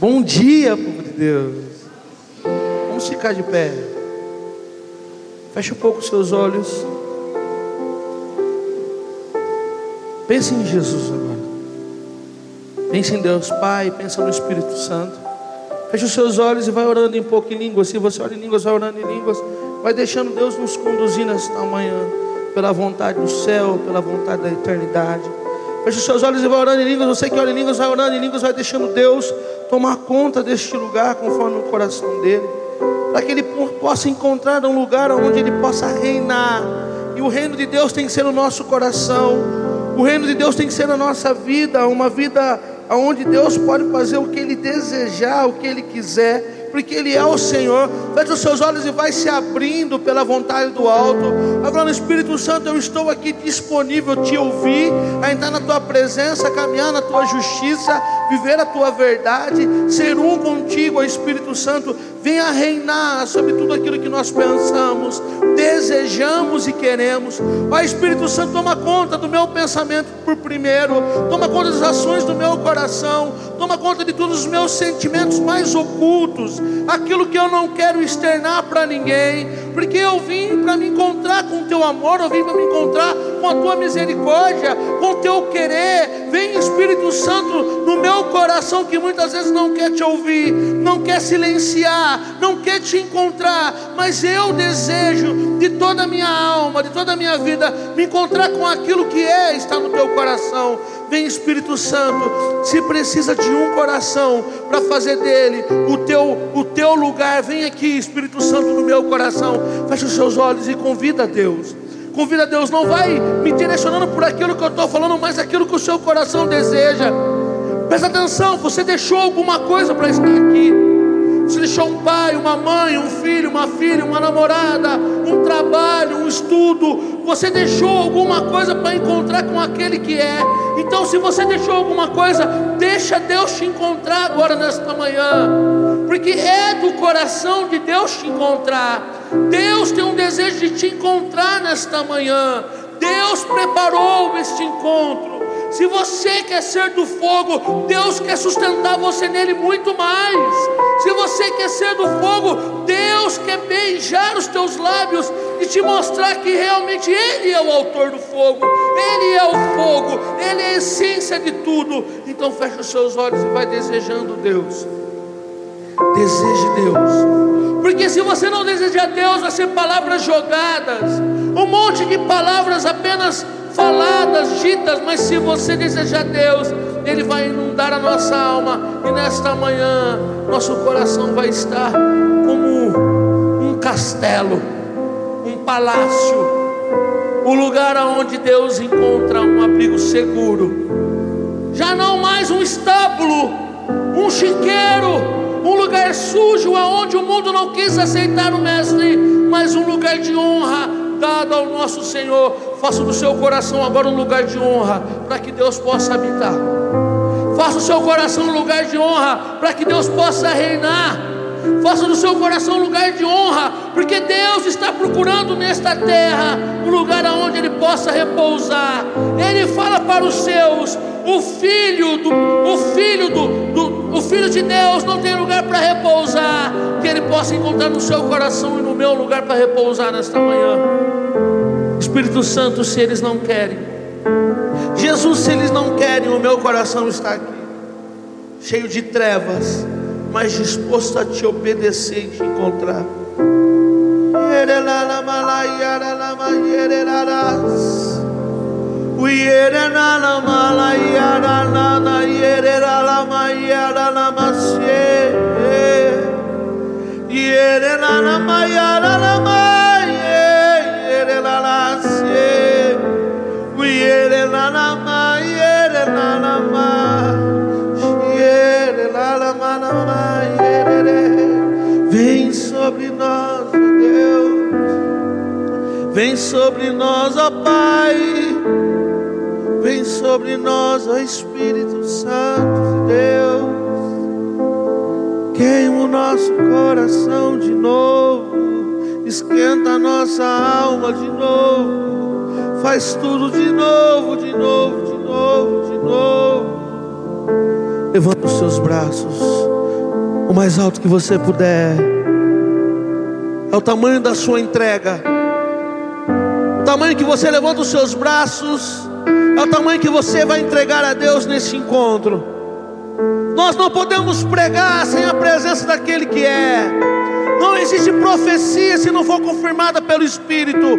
Bom dia, povo de Deus. Vamos ficar de pé. Feche um pouco os seus olhos. Pense em Jesus agora. Pense em Deus Pai, pensa no Espírito Santo. Feche os seus olhos e vai orando em pouco em línguas. Se você ora em línguas, vai orando em línguas. Vai deixando Deus nos conduzir nesta manhã. Pela vontade do céu, pela vontade da eternidade. Feche os seus olhos e vai orando em línguas. Você que ora em línguas, vai orando em línguas, vai deixando Deus tomar conta deste lugar conforme o coração dele, para que ele possa encontrar um lugar onde ele possa reinar. E o reino de Deus tem que ser o nosso coração. O reino de Deus tem que ser a nossa vida, uma vida onde Deus pode fazer o que ele desejar, o que ele quiser porque Ele é o Senhor. Feche os seus olhos e vai se abrindo pela vontade do alto. Agora, Espírito Santo, eu estou aqui disponível te ouvir, a entrar na tua presença, caminhar na tua justiça, viver a tua verdade, ser um contigo, Espírito Santo. Venha reinar sobre tudo aquilo que nós pensamos, desejamos e queremos. Ó Espírito Santo, toma conta do meu pensamento por primeiro, toma conta das ações do meu coração, toma conta de todos os meus sentimentos mais ocultos, aquilo que eu não quero externar para ninguém, porque eu vim para me encontrar com o teu amor, eu vim para me encontrar com a tua misericórdia, com o teu querer. Vem Espírito Santo no meu coração que muitas vezes não quer te ouvir, não quer silenciar, não quer te encontrar, mas eu desejo de toda a minha alma, de toda a minha vida, me encontrar com aquilo que é, está no teu coração. Vem Espírito Santo, se precisa de um coração para fazer dele o teu, o teu lugar, vem aqui, Espírito Santo, no meu coração. Feche os seus olhos e convida a Deus. Convida Deus, não vai me direcionando por aquilo que eu estou falando, mas aquilo que o seu coração deseja. Presta atenção, você deixou alguma coisa para estar aqui. Você deixou um pai, uma mãe, um filho, uma filha, uma namorada, um trabalho, um estudo. Você deixou alguma coisa para encontrar com aquele que é. Então, se você deixou alguma coisa, deixa Deus te encontrar agora nesta manhã. Porque é do coração de Deus te encontrar. Deus tem um desejo de te encontrar nesta manhã. Deus preparou este encontro. Se você quer ser do fogo, Deus quer sustentar você nele muito mais. Se você quer ser do fogo, Deus quer beijar os teus lábios e te mostrar que realmente Ele é o autor do fogo, Ele é o fogo, Ele é a essência de tudo. Então feche os seus olhos e vai desejando Deus. Deseje Deus. Porque se você não desejar Deus, vai ser palavras jogadas, um monte de palavras apenas faladas, ditas, mas se você desejar Deus, Ele vai inundar a nossa alma, e nesta manhã, nosso coração vai estar como um castelo, um palácio, o lugar onde Deus encontra um abrigo seguro, já não mais um estábulo, um chiqueiro, um lugar sujo aonde o mundo não quis aceitar o mestre, mas um lugar de honra dado ao nosso Senhor. Faça do seu coração agora um lugar de honra para que Deus possa habitar. Faça o seu coração um lugar de honra para que Deus possa reinar. Faça do seu coração um lugar de honra, porque Deus está procurando nesta terra um lugar onde Ele possa repousar. Ele fala para os seus: o filho do, o filho do, do o filho de Deus não tem lugar para repousar, que ele possa encontrar no seu coração e no meu lugar para repousar nesta manhã. Espírito Santo, se eles não querem, Jesus, se eles não querem, o meu coração está aqui, cheio de trevas, mas disposto a te obedecer e te encontrar. Uyere vem sobre nós ó Pai Vem sobre nós, ó Espírito Santo de Deus. Queima o nosso coração de novo. Esquenta a nossa alma de novo. Faz tudo de novo, de novo, de novo, de novo. Levanta os seus braços. o mais alto que você puder. É o tamanho da sua entrega. Tamanho que você levanta os seus braços. É o tamanho que você vai entregar a Deus nesse encontro. Nós não podemos pregar sem a presença daquele que é. Não existe profecia se não for confirmada pelo Espírito.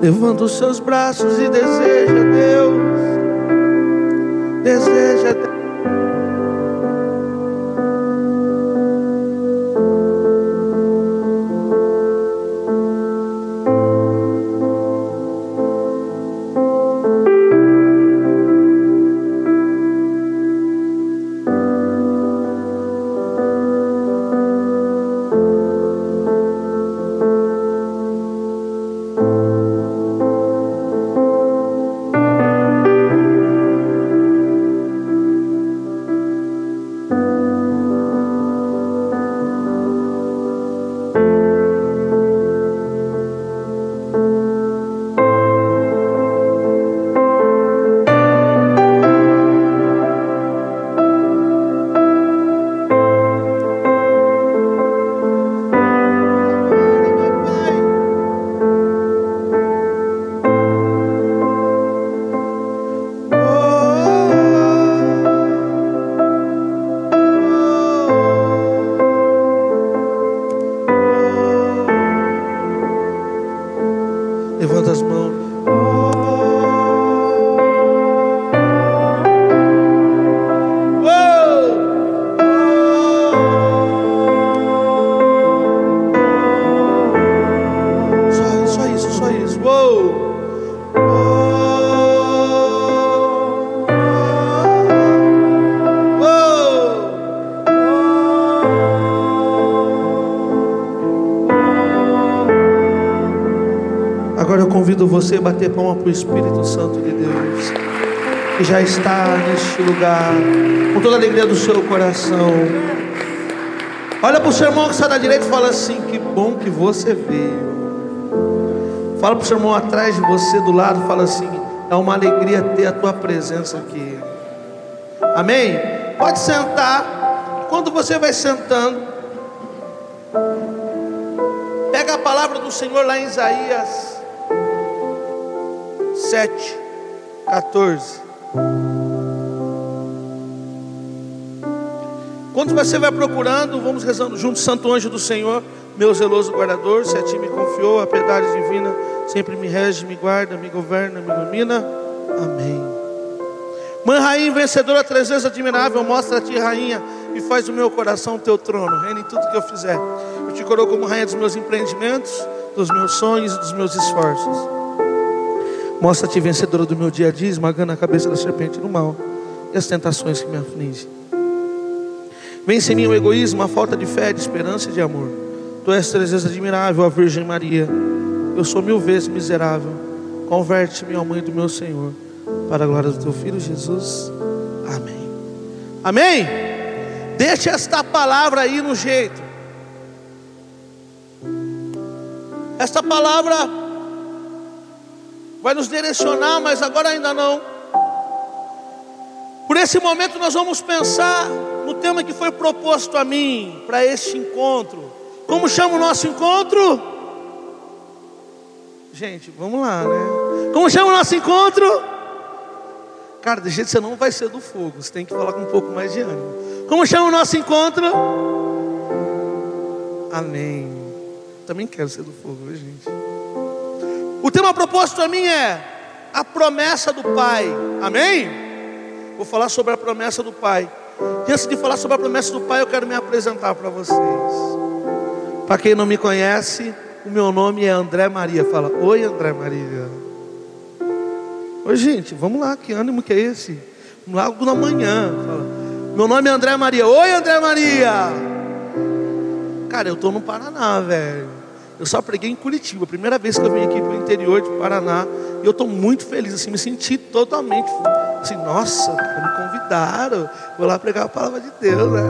Levanta os seus braços e deseja Deus. Deseja você bater palma para o Espírito Santo de Deus, que já está neste lugar, com toda a alegria do seu coração. Olha para o seu irmão que está da direita e fala assim: Que bom que você veio. Fala para o seu irmão atrás de você, do lado, fala assim: É uma alegria ter a tua presença aqui. Amém? Pode sentar. Quando você vai sentando, pega a palavra do Senhor lá em Isaías 14. Quando você vai procurando, vamos rezando junto, Santo Anjo do Senhor, meu zeloso guardador, se a ti me confiou, a piedade divina sempre me rege, me guarda, me governa, me ilumina. Amém. Mãe rainha vencedora, três vezes admirável, mostra a ti, rainha, e faz o meu coração teu trono, reina em tudo que eu fizer. Eu te coroo como rainha dos meus empreendimentos, dos meus sonhos e dos meus esforços. Mostra-te vencedora do meu dia a dia, esmagando a cabeça da serpente do mal e as tentações que me afligem. Vence em mim o egoísmo, a falta de fé, de esperança e de amor. Tu és três vezes admirável, a Virgem Maria. Eu sou mil vezes miserável. Converte-me ao mãe do meu Senhor, para a glória do teu Filho Jesus. Amém. Amém? Deixe esta palavra aí no jeito. Esta palavra vai nos direcionar, mas agora ainda não. Por esse momento nós vamos pensar no tema que foi proposto a mim para este encontro. Como chama o nosso encontro? Gente, vamos lá, né? Como chama o nosso encontro? Cara, de jeito você não vai ser do fogo, você tem que falar com um pouco mais de ânimo. Como chama o nosso encontro? Amém. Também quero ser do fogo, viu, gente? O tema proposto a mim é a promessa do Pai. Amém? Vou falar sobre a promessa do Pai. E antes de falar sobre a promessa do Pai, eu quero me apresentar para vocês. Para quem não me conhece, o meu nome é André Maria. Fala, oi André Maria. Oi gente, vamos lá, que ânimo que é esse? Logo na manhã. Fala, meu nome é André Maria. Oi André Maria. Cara, eu estou no Paraná, velho. Eu só preguei em Curitiba, primeira vez que eu vim aqui para o interior de Paraná. E eu estou muito feliz, assim, me senti totalmente assim, nossa, me convidaram, vou lá pregar a palavra de Deus. Né?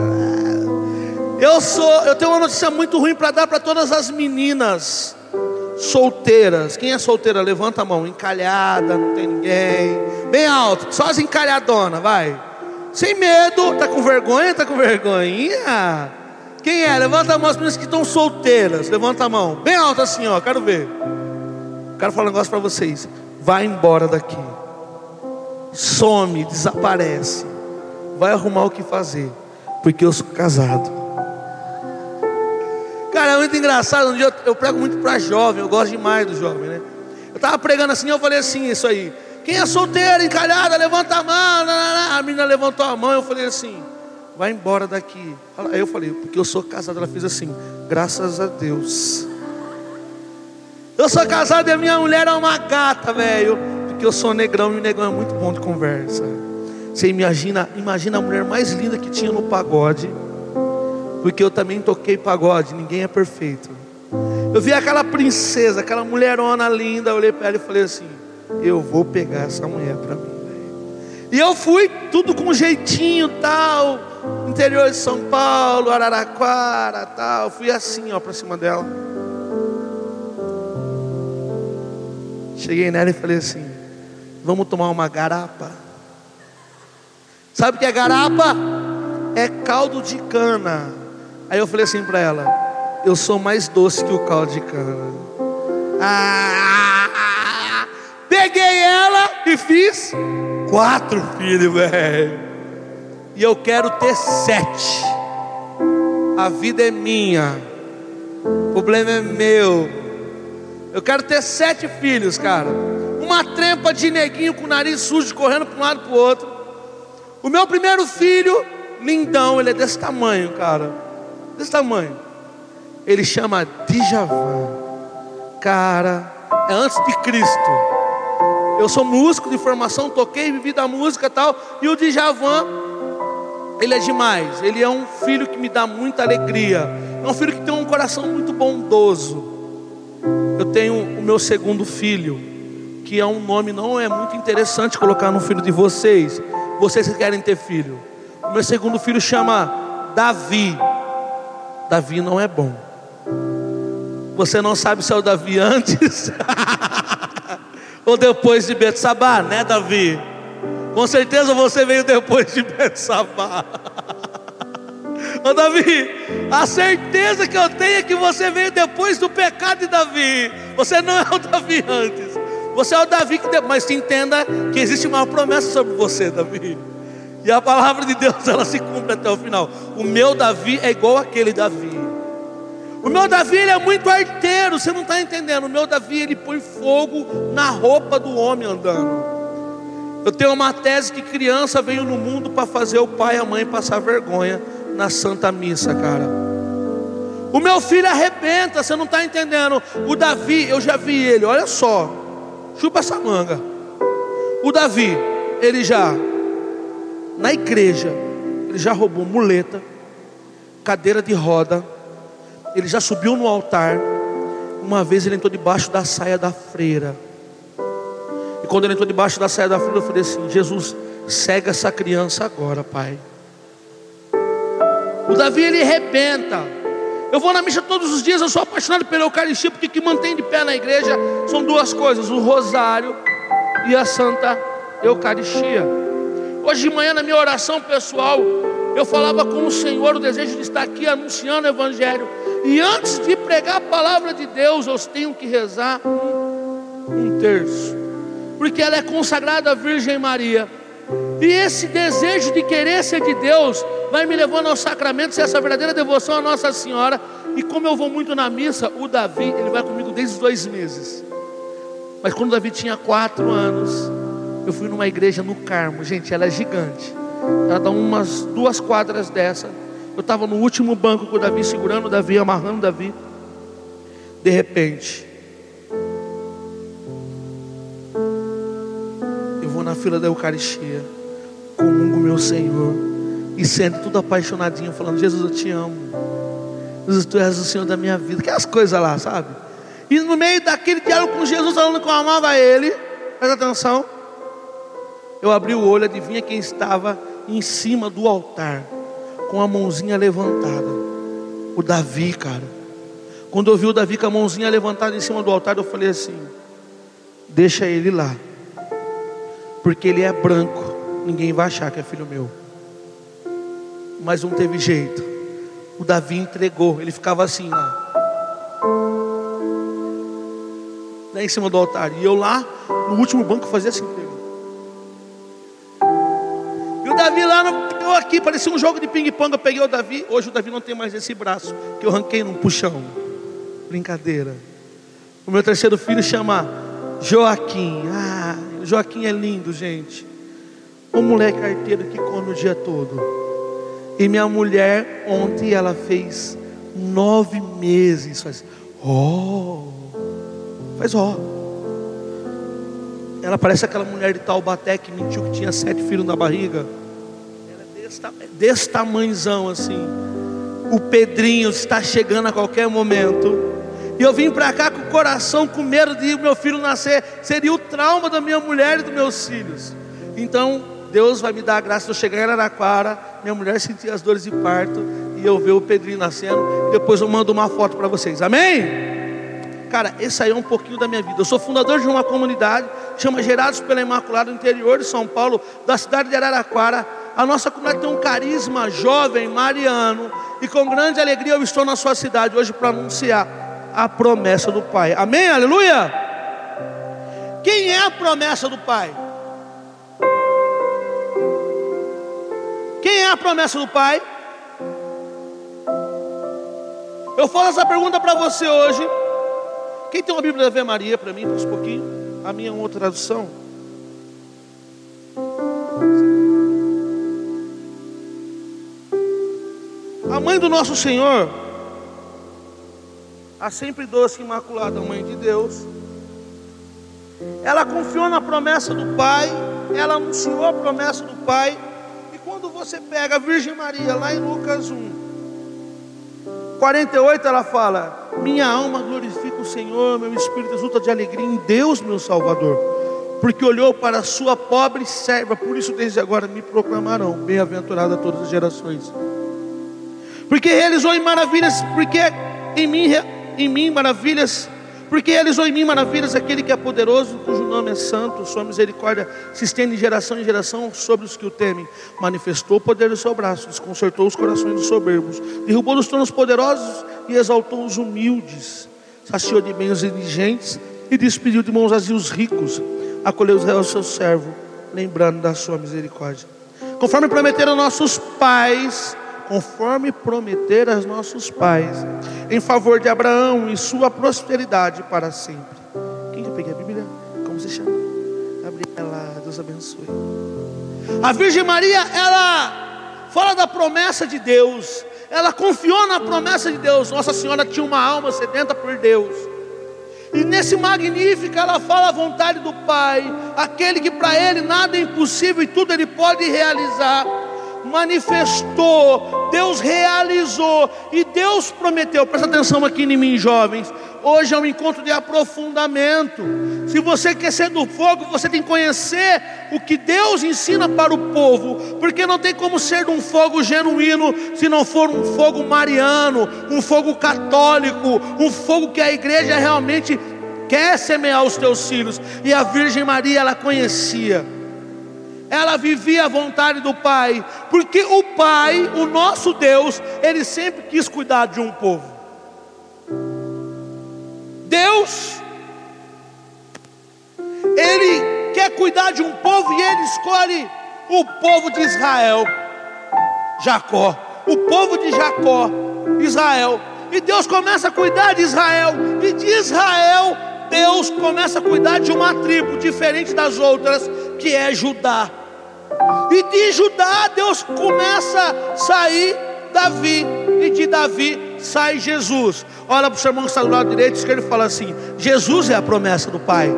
Eu sou, eu tenho uma notícia muito ruim para dar para todas as meninas. solteiras. Quem é solteira? Levanta a mão. Encalhada, não tem ninguém. Bem alto, só as encalhadonas, vai. Sem medo, tá com vergonha? Tá com vergonhinha? Quem é? Levanta a mão, as meninas que estão solteiras. Levanta a mão. Bem alto assim, ó. Quero ver. Quero falar um negócio para vocês. Vai embora daqui. Some, desaparece. Vai arrumar o que fazer. Porque eu sou casado. Cara, é muito engraçado. Um dia eu, eu prego muito para jovem. Eu gosto demais do jovem, né? Eu tava pregando assim, eu falei assim, isso aí. Quem é solteira, encalhada, levanta a mão. A menina levantou a mão, eu falei assim, vai embora daqui. Aí eu falei, porque eu sou casado. Ela fez assim, graças a Deus. Eu sou casado e a minha mulher é uma gata, velho. Porque eu sou negrão e o negrão é muito bom de conversa. Você imagina, imagina a mulher mais linda que tinha no pagode. Porque eu também toquei pagode, ninguém é perfeito. Eu vi aquela princesa, aquela mulherona linda, olhei para ela e falei assim: Eu vou pegar essa mulher para mim. E eu fui tudo com jeitinho tal, interior de São Paulo, Araraquara, tal. Fui assim, ó, para cima dela. Cheguei nela e falei assim: Vamos tomar uma garapa. Sabe o que é garapa? É caldo de cana. Aí eu falei assim para ela: Eu sou mais doce que o caldo de cana. Ah, peguei ela e fiz quatro filhos, velho. E eu quero ter sete. A vida é minha. O problema é meu. Eu quero ter sete filhos, cara. Uma trempa de neguinho com o nariz sujo correndo para um lado para o outro. O meu primeiro filho, lindão, ele é desse tamanho, cara. Desse tamanho. Ele chama Djavan. Cara, é antes de Cristo. Eu sou músico de formação, toquei, vivi da música e tal. E o Djavan, ele é demais. Ele é um filho que me dá muita alegria. É um filho que tem um coração muito bondoso eu tenho o meu segundo filho, que é um nome não é muito interessante colocar no filho de vocês. Vocês que querem ter filho. O meu segundo filho chama Davi. Davi não é bom. Você não sabe se é o Davi antes ou depois de Betsabá, né, Davi? Com certeza você veio depois de Betsabá. Ô Davi, a certeza que eu tenho é que você veio depois do pecado de Davi. Você não é o Davi antes. Você é o Davi que. Mas entenda que existe uma promessa sobre você, Davi. E a palavra de Deus ela se cumpre até o final. O meu Davi é igual aquele Davi. O meu Davi ele é muito arteiro, você não está entendendo. O meu Davi ele põe fogo na roupa do homem andando. Eu tenho uma tese que criança veio no mundo para fazer o pai e a mãe passar vergonha na Santa Missa, cara. O meu filho arrebenta, você não está entendendo. O Davi, eu já vi ele, olha só, chupa essa manga. O Davi, ele já, na igreja, ele já roubou muleta, cadeira de roda, ele já subiu no altar. Uma vez ele entrou debaixo da saia da freira. E quando ele entrou debaixo da saia da freira, eu falei assim: Jesus, cega essa criança agora, Pai. O Davi ele arrebenta. Eu vou na missa todos os dias, eu sou apaixonado pela Eucaristia, porque o que mantém de pé na igreja são duas coisas: o rosário e a Santa Eucaristia. Hoje de manhã, na minha oração pessoal, eu falava com o Senhor o desejo de estar aqui anunciando o Evangelho. E antes de pregar a palavra de Deus, eu tenho que rezar um terço, porque ela é consagrada à Virgem Maria. E esse desejo de querer ser de Deus vai me levando aos sacramentos, essa verdadeira devoção à Nossa Senhora. E como eu vou muito na missa, o Davi, ele vai comigo desde os dois meses. Mas quando o Davi tinha quatro anos, eu fui numa igreja no Carmo, gente, ela é gigante. Ela dá umas duas quadras dessa. Eu estava no último banco com o Davi, segurando o Davi, amarrando o Davi. De repente, fila da Eucaristia, comungo meu Senhor e sente tudo apaixonadinho, falando: Jesus, eu te amo. Jesus, tu és o Senhor da minha vida. Que as coisas lá, sabe? E no meio daquele diálogo com Jesus, falando que eu amava ele, presta atenção. Eu abri o olho, adivinha quem estava em cima do altar, com a mãozinha levantada? O Davi, cara, Quando eu vi o Davi com a mãozinha levantada em cima do altar, eu falei assim: Deixa ele lá, porque ele é branco, ninguém vai achar que é filho meu. Mas não teve jeito. O Davi entregou, ele ficava assim lá. Lá em cima do altar. E eu lá, no último banco, fazia assim. E o Davi lá, no, eu aqui, parecia um jogo de ping-pong. Eu peguei o Davi. Hoje o Davi não tem mais esse braço, que eu ranquei num puxão. Brincadeira. O meu terceiro filho chama Joaquim. Ah, Joaquim é lindo, gente. Um moleque arteiro que come o dia todo. E minha mulher, ontem, ela fez nove meses. Faz, oh, faz ó. Oh. Ela parece aquela mulher de Taubaté que mentiu que tinha sete filhos na barriga. Ela é desse, desse tamanhozão assim. O Pedrinho está chegando a qualquer momento. E eu vim para cá com o coração com medo de meu filho nascer. Seria o trauma da minha mulher e dos meus filhos. Então, Deus vai me dar a graça de eu chegar em Araraquara, minha mulher sentir as dores de parto e eu ver o Pedrinho nascendo. Depois eu mando uma foto para vocês. Amém? Cara, esse aí é um pouquinho da minha vida. Eu sou fundador de uma comunidade, chama Gerados pela Imaculada, no interior de São Paulo, da cidade de Araraquara. A nossa comunidade tem um carisma jovem, mariano, e com grande alegria eu estou na sua cidade hoje para anunciar a promessa do Pai. Amém? Aleluia! Quem é a promessa do Pai? Quem é a promessa do Pai? Eu faço essa pergunta para você hoje. Quem tem uma Bíblia da Ave Maria para mim, por um pouquinho? A minha é uma outra tradução. A mãe do nosso Senhor a sempre doce imaculada mãe de Deus. Ela confiou na promessa do Pai, ela anunciou a promessa do Pai. E quando você pega a Virgem Maria, lá em Lucas 1, 48, ela fala: Minha alma glorifica o Senhor, meu espírito exulta de alegria em Deus, meu Salvador, porque olhou para a sua pobre serva, por isso desde agora me proclamarão bem-aventurada todas as gerações. Porque realizou em maravilhas, porque em mim em mim maravilhas, porque realizou em mim maravilhas aquele que é poderoso, cujo nome é santo, sua misericórdia se estende de geração em geração sobre os que o temem. Manifestou o poder do seu braço, desconcertou os corações dos soberbos, derrubou dos tronos poderosos e exaltou os humildes, saciou de bem os indigentes e despediu de mãos vazios os ricos, acolheu os do seu servo, lembrando da sua misericórdia. Conforme prometeram nossos pais, conforme prometer aos nossos pais, em favor de Abraão e sua prosperidade para sempre. Quem que peguei a Bíblia? Como se chama? Gabriela, Deus abençoe. A Virgem Maria, ela fala da promessa de Deus, ela confiou na promessa de Deus. Nossa Senhora tinha uma alma sedenta por Deus. E nesse magnífico ela fala a vontade do Pai, aquele que para ele nada é impossível e tudo ele pode realizar manifestou, Deus realizou e Deus prometeu. Presta atenção aqui em mim, jovens. Hoje é um encontro de aprofundamento. Se você quer ser do fogo, você tem que conhecer o que Deus ensina para o povo, porque não tem como ser de um fogo genuíno se não for um fogo mariano, um fogo católico, um fogo que a igreja realmente quer semear os teus filhos. E a Virgem Maria ela conhecia ela vivia a vontade do Pai, porque o Pai, o nosso Deus, ele sempre quis cuidar de um povo. Deus, ele quer cuidar de um povo e ele escolhe o povo de Israel, Jacó, o povo de Jacó, Israel. E Deus começa a cuidar de Israel, e de Israel, Deus começa a cuidar de uma tribo diferente das outras, que é Judá. E de Judá Deus começa a sair Davi, e de Davi sai Jesus. Olha para o seu irmão que está do lado direito, que ele fala assim: Jesus é a promessa do Pai.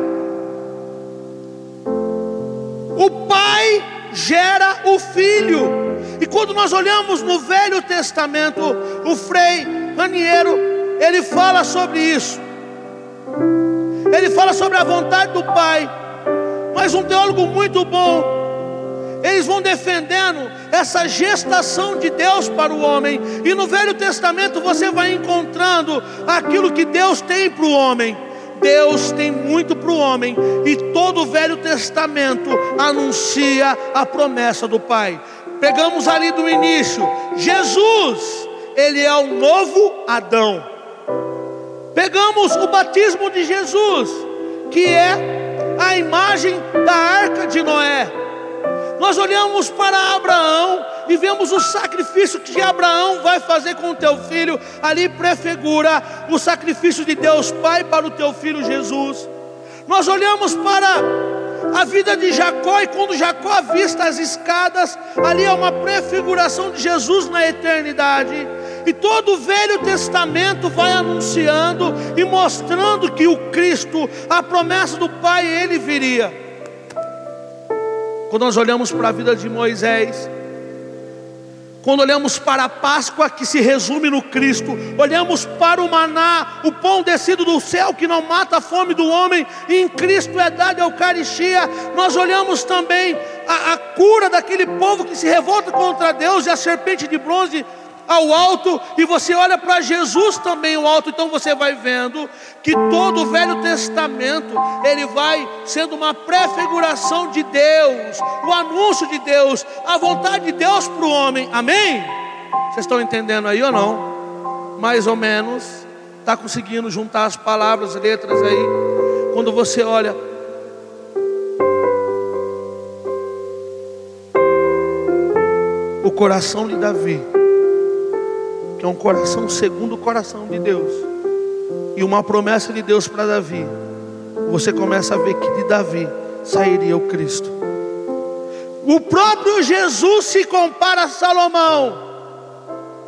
O Pai gera o Filho. E quando nós olhamos no Velho Testamento, o Frei Raniero, ele fala sobre isso. Ele fala sobre a vontade do Pai. Mas um teólogo muito bom, eles vão defendendo essa gestação de Deus para o homem, e no Velho Testamento você vai encontrando aquilo que Deus tem para o homem. Deus tem muito para o homem, e todo o Velho Testamento anuncia a promessa do Pai. Pegamos ali do início, Jesus, ele é o novo Adão. Pegamos o batismo de Jesus, que é a imagem da arca de Noé. Nós olhamos para Abraão e vemos o sacrifício que Abraão vai fazer com o teu filho, ali prefigura o sacrifício de Deus Pai para o teu filho Jesus. Nós olhamos para a vida de Jacó, e quando Jacó avista as escadas, ali é uma prefiguração de Jesus na eternidade. E todo o Velho Testamento vai anunciando e mostrando que o Cristo, a promessa do Pai, ele viria. Quando nós olhamos para a vida de Moisés, quando olhamos para a Páscoa que se resume no Cristo, olhamos para o maná, o pão descido do céu que não mata a fome do homem, e em Cristo é dada a Eucaristia, nós olhamos também a, a cura daquele povo que se revolta contra Deus e a serpente de bronze ao alto e você olha para Jesus também o alto, então você vai vendo que todo o Velho Testamento ele vai sendo uma prefiguração de Deus, o anúncio de Deus, a vontade de Deus para o homem. Amém? Vocês estão entendendo aí ou não? Mais ou menos. Está conseguindo juntar as palavras, letras aí? Quando você olha o coração de Davi que é um coração segundo o coração de Deus, e uma promessa de Deus para Davi, você começa a ver que de Davi sairia o Cristo. O próprio Jesus se compara a Salomão.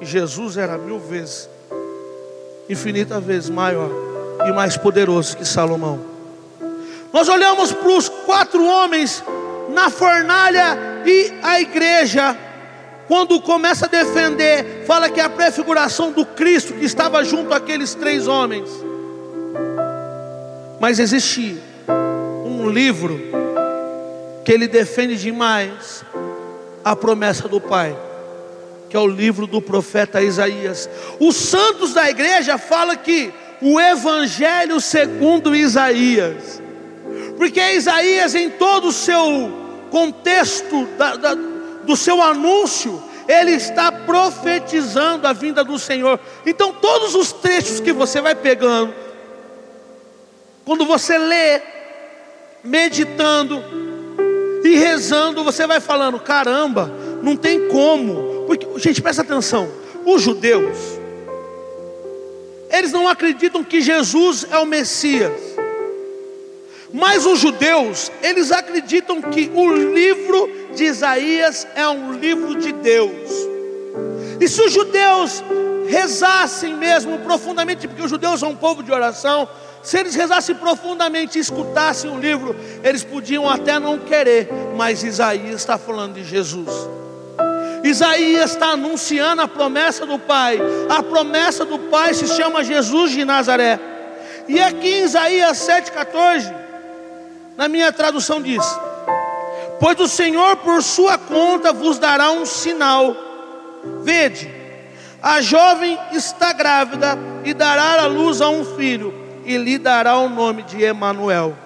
Jesus era mil vezes, infinita vezes maior e mais poderoso que Salomão. Nós olhamos para os quatro homens na fornalha e a igreja quando começa a defender, fala que é a prefiguração do Cristo que estava junto àqueles três homens. Mas existe um livro que ele defende demais a promessa do Pai, que é o livro do profeta Isaías. Os santos da igreja falam que o Evangelho segundo Isaías, porque Isaías, em todo o seu contexto da, da, do seu anúncio, ele está profetizando a vinda do Senhor. Então, todos os trechos que você vai pegando, quando você lê, meditando e rezando, você vai falando: caramba, não tem como. Porque, gente, presta atenção: os judeus, eles não acreditam que Jesus é o Messias. Mas os judeus, eles acreditam que o livro de Isaías é um livro de Deus. E se os judeus rezassem mesmo profundamente, porque os judeus são um povo de oração, se eles rezassem profundamente e escutassem o livro, eles podiam até não querer, mas Isaías está falando de Jesus. Isaías está anunciando a promessa do Pai. A promessa do Pai se chama Jesus de Nazaré. E aqui em Isaías 7,14, na minha tradução diz: Pois o Senhor por sua conta vos dará um sinal. Vede, a jovem está grávida e dará a luz a um filho, e lhe dará o nome de Emanuel.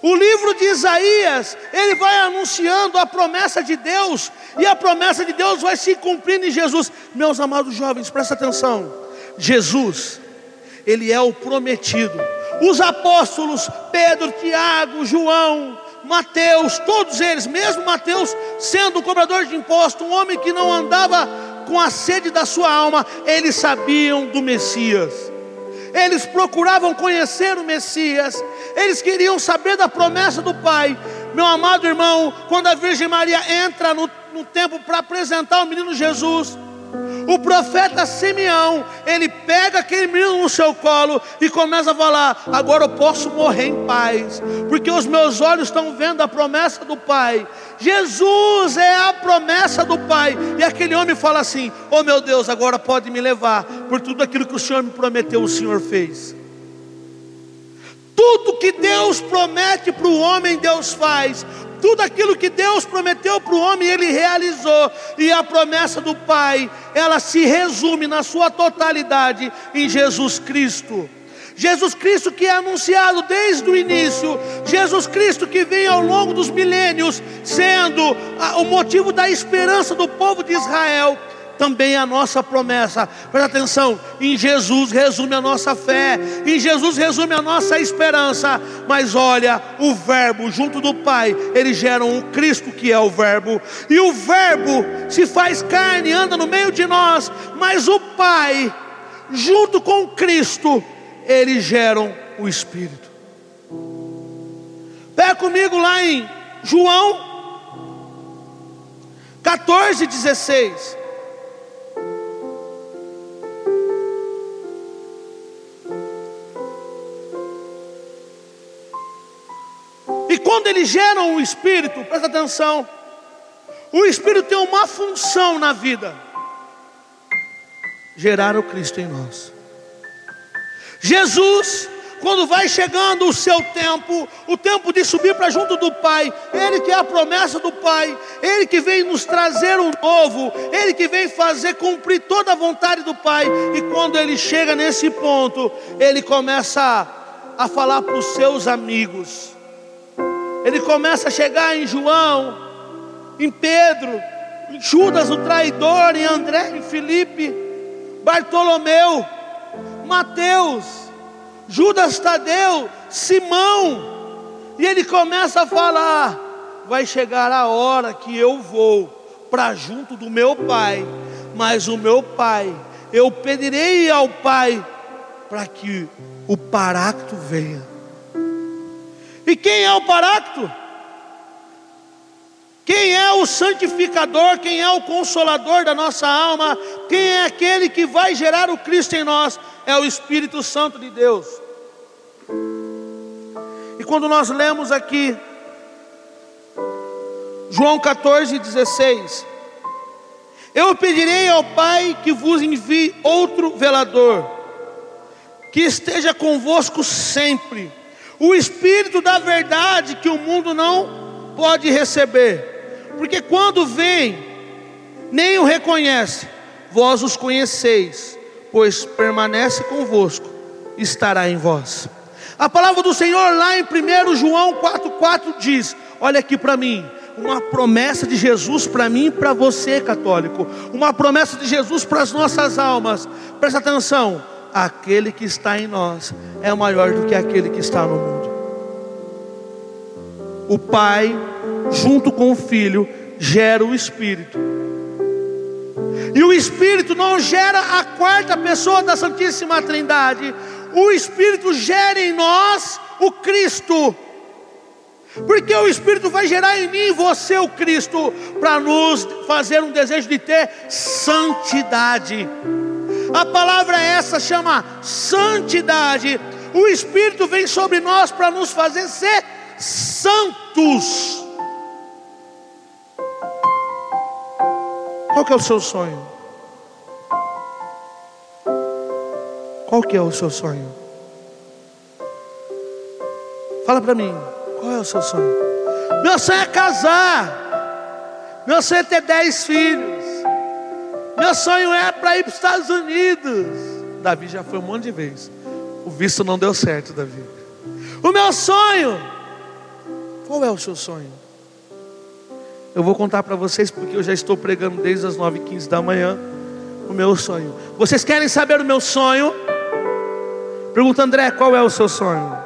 O livro de Isaías, ele vai anunciando a promessa de Deus, e a promessa de Deus vai se cumprindo em Jesus. Meus amados jovens, presta atenção. Jesus, ele é o prometido os apóstolos Pedro, Tiago, João, Mateus, todos eles, mesmo Mateus sendo cobrador de imposto, um homem que não andava com a sede da sua alma, eles sabiam do Messias. Eles procuravam conhecer o Messias, eles queriam saber da promessa do Pai. Meu amado irmão, quando a Virgem Maria entra no, no templo para apresentar o menino Jesus, o profeta Simeão, ele pega aquele menino no seu colo e começa a falar: agora eu posso morrer em paz, porque os meus olhos estão vendo a promessa do Pai. Jesus é a promessa do Pai. E aquele homem fala assim: Oh meu Deus, agora pode me levar, por tudo aquilo que o Senhor me prometeu, o Senhor fez. Tudo que Deus promete para o homem, Deus faz. Tudo aquilo que Deus prometeu para o homem, ele realizou. E a promessa do Pai, ela se resume na sua totalidade em Jesus Cristo. Jesus Cristo que é anunciado desde o início, Jesus Cristo que vem ao longo dos milênios, sendo o motivo da esperança do povo de Israel também a nossa promessa. Presta atenção, em Jesus resume a nossa fé, em Jesus resume a nossa esperança. Mas olha, o Verbo junto do Pai, eles geram um Cristo que é o Verbo, e o Verbo se faz carne, anda no meio de nós, mas o Pai, junto com Cristo, eles geram o Espírito. Pega comigo lá em João 14, 16. E quando eles geram o Espírito, presta atenção, o Espírito tem uma função na vida: gerar o Cristo em nós. Jesus, quando vai chegando o seu tempo, o tempo de subir para junto do Pai, Ele que é a promessa do Pai, Ele que vem nos trazer um novo, Ele que vem fazer cumprir toda a vontade do Pai, e quando Ele chega nesse ponto, Ele começa a, a falar para os seus amigos, ele começa a chegar em João, em Pedro, em Judas o traidor, em André, em Felipe, Bartolomeu, Mateus, Judas Tadeu, Simão, e ele começa a falar: vai chegar a hora que eu vou para junto do meu pai, mas o meu pai, eu pedirei ao pai para que o Parácto venha e quem é o Parácto? Quem é o santificador? Quem é o consolador da nossa alma? Quem é aquele que vai gerar o Cristo em nós? É o Espírito Santo de Deus. E quando nós lemos aqui, João 14, 16: Eu pedirei ao Pai que vos envie outro velador, que esteja convosco sempre o Espírito da verdade que o mundo não pode receber, porque quando vem, nem o reconhece, vós os conheceis, pois permanece convosco, estará em vós. A palavra do Senhor lá em 1 João 4,4 diz: Olha aqui para mim, uma promessa de Jesus para mim e para você, católico, uma promessa de Jesus para as nossas almas, presta atenção aquele que está em nós é maior do que aquele que está no mundo. O Pai, junto com o Filho, gera o Espírito. E o Espírito não gera a quarta pessoa da Santíssima Trindade. O Espírito gera em nós o Cristo. Porque o Espírito vai gerar em mim e você o Cristo, para nos fazer um desejo de ter santidade. A palavra é essa chama santidade. O Espírito vem sobre nós para nos fazer ser santos. Qual que é o seu sonho? Qual que é o seu sonho? Fala para mim, qual é o seu sonho? Meu sonho é casar. Meu sonho é ter dez filhos. Meu sonho é para ir para os Estados Unidos. Davi já foi um monte de vezes. O visto não deu certo, Davi. O meu sonho. Qual é o seu sonho? Eu vou contar para vocês porque eu já estou pregando desde as 9h15 da manhã. O meu sonho. Vocês querem saber o meu sonho? Pergunta André, qual é o seu sonho?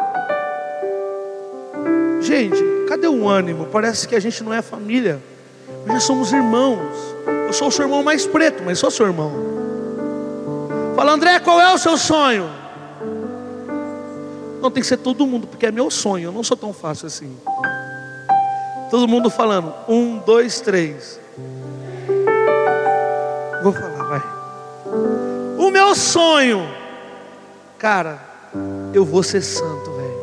Gente, cadê o ânimo? Parece que a gente não é família. Nós já somos irmãos. Eu sou o seu irmão mais preto, mas sou seu irmão. Fala, André, qual é o seu sonho? Não tem que ser todo mundo, porque é meu sonho. Eu não sou tão fácil assim. Todo mundo falando. Um, dois, três. Vou falar, vai. O meu sonho, cara, eu vou ser santo, velho.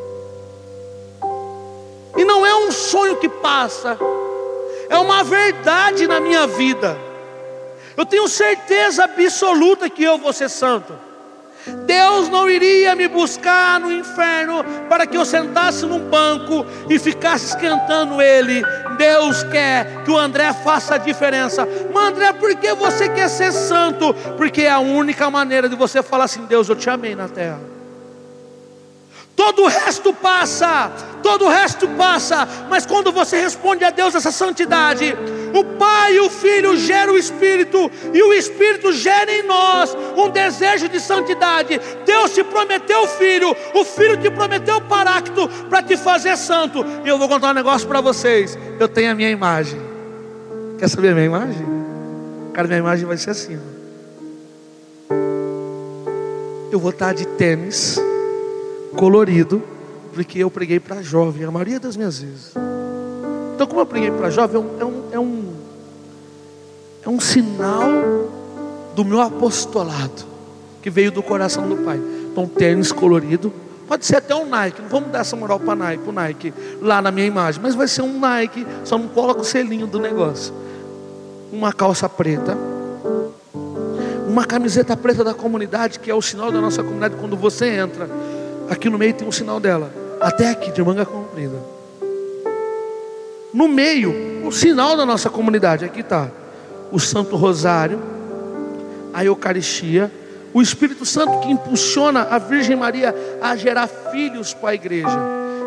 E não é um sonho que passa, é uma verdade na minha vida. Eu tenho certeza absoluta que eu vou ser santo. Deus não iria me buscar no inferno para que eu sentasse num banco e ficasse esquentando ele. Deus quer que o André faça a diferença. Mas André, por que você quer ser santo? Porque é a única maneira de você falar assim: Deus, eu te amei na terra. Todo o resto passa, todo o resto passa, mas quando você responde a Deus essa santidade, o Pai e o Filho geram o Espírito, e o Espírito gera em nós um desejo de santidade. Deus te prometeu o Filho, o Filho te prometeu o Parácto para te fazer santo. E eu vou contar um negócio para vocês: eu tenho a minha imagem. Quer saber a minha imagem? Cara, minha imagem vai ser assim. Eu vou estar de tênis colorido, porque eu preguei para jovem a maioria das minhas vezes. Então, como eu preguei para jovem, é um, é, um, é um sinal do meu apostolado, que veio do coração do Pai. Então, tênis colorido, pode ser até um Nike, não vamos dar essa moral para Nike, o Nike lá na minha imagem, mas vai ser um Nike, só não coloca o selinho do negócio. Uma calça preta, uma camiseta preta da comunidade, que é o sinal da nossa comunidade quando você entra. Aqui no meio tem um sinal dela. Até aqui, de manga comprida. No meio, o sinal da nossa comunidade. Aqui está o Santo Rosário, a Eucaristia, o Espírito Santo que impulsiona a Virgem Maria a gerar filhos para a igreja.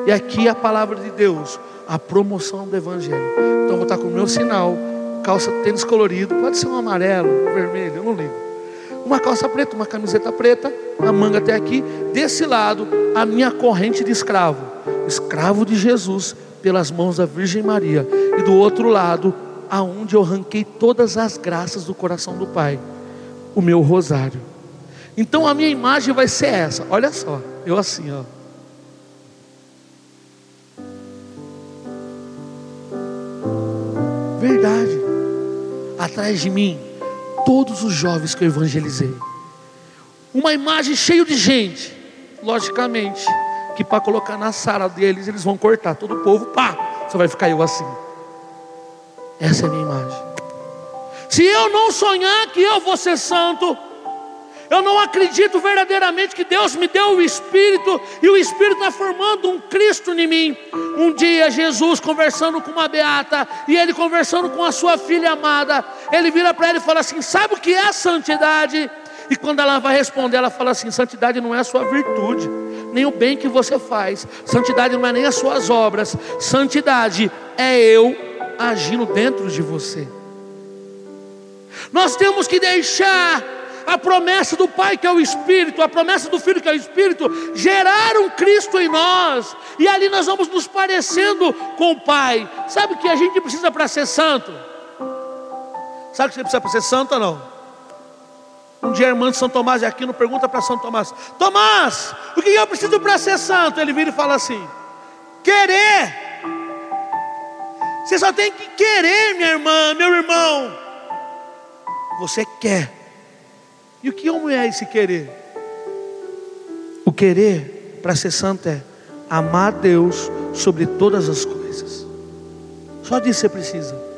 E aqui a palavra de Deus, a promoção do Evangelho. Então vou estar com o meu sinal, calça tênis colorido, pode ser um amarelo, um vermelho, eu não ligo uma calça preta, uma camiseta preta, a manga até aqui. Desse lado, a minha corrente de escravo, escravo de Jesus, pelas mãos da Virgem Maria. E do outro lado, aonde eu arranquei todas as graças do coração do Pai, o meu rosário. Então a minha imagem vai ser essa. Olha só, eu assim, ó. Verdade. Atrás de mim todos os jovens que eu evangelizei. Uma imagem cheia de gente, logicamente, que para colocar na sala deles, eles vão cortar todo o povo, pá, só vai ficar eu assim. Essa é a minha imagem. Se eu não sonhar que eu vou ser santo, eu não acredito verdadeiramente que Deus me deu o Espírito e o Espírito está formando um Cristo em mim. Um dia, Jesus conversando com uma beata e ele conversando com a sua filha amada, ele vira para ela e fala assim: Sabe o que é santidade? E quando ela vai responder, ela fala assim: Santidade não é a sua virtude, nem o bem que você faz, santidade não é nem as suas obras, santidade é eu agindo dentro de você. Nós temos que deixar a promessa do Pai que é o Espírito, a promessa do Filho que é o Espírito, geraram Cristo em nós, e ali nós vamos nos parecendo com o Pai. Sabe o que a gente precisa para ser santo? Sabe o que você precisa para ser santo ou não? Um dia a irmã de São Tomás de Aquino pergunta para São Tomás: Tomás, o que eu preciso para ser santo? Ele vira e fala assim: Querer. Você só tem que querer, minha irmã, meu irmão. Você quer e o que é esse querer? O querer para ser santo é amar Deus sobre todas as coisas. Só disso você precisa.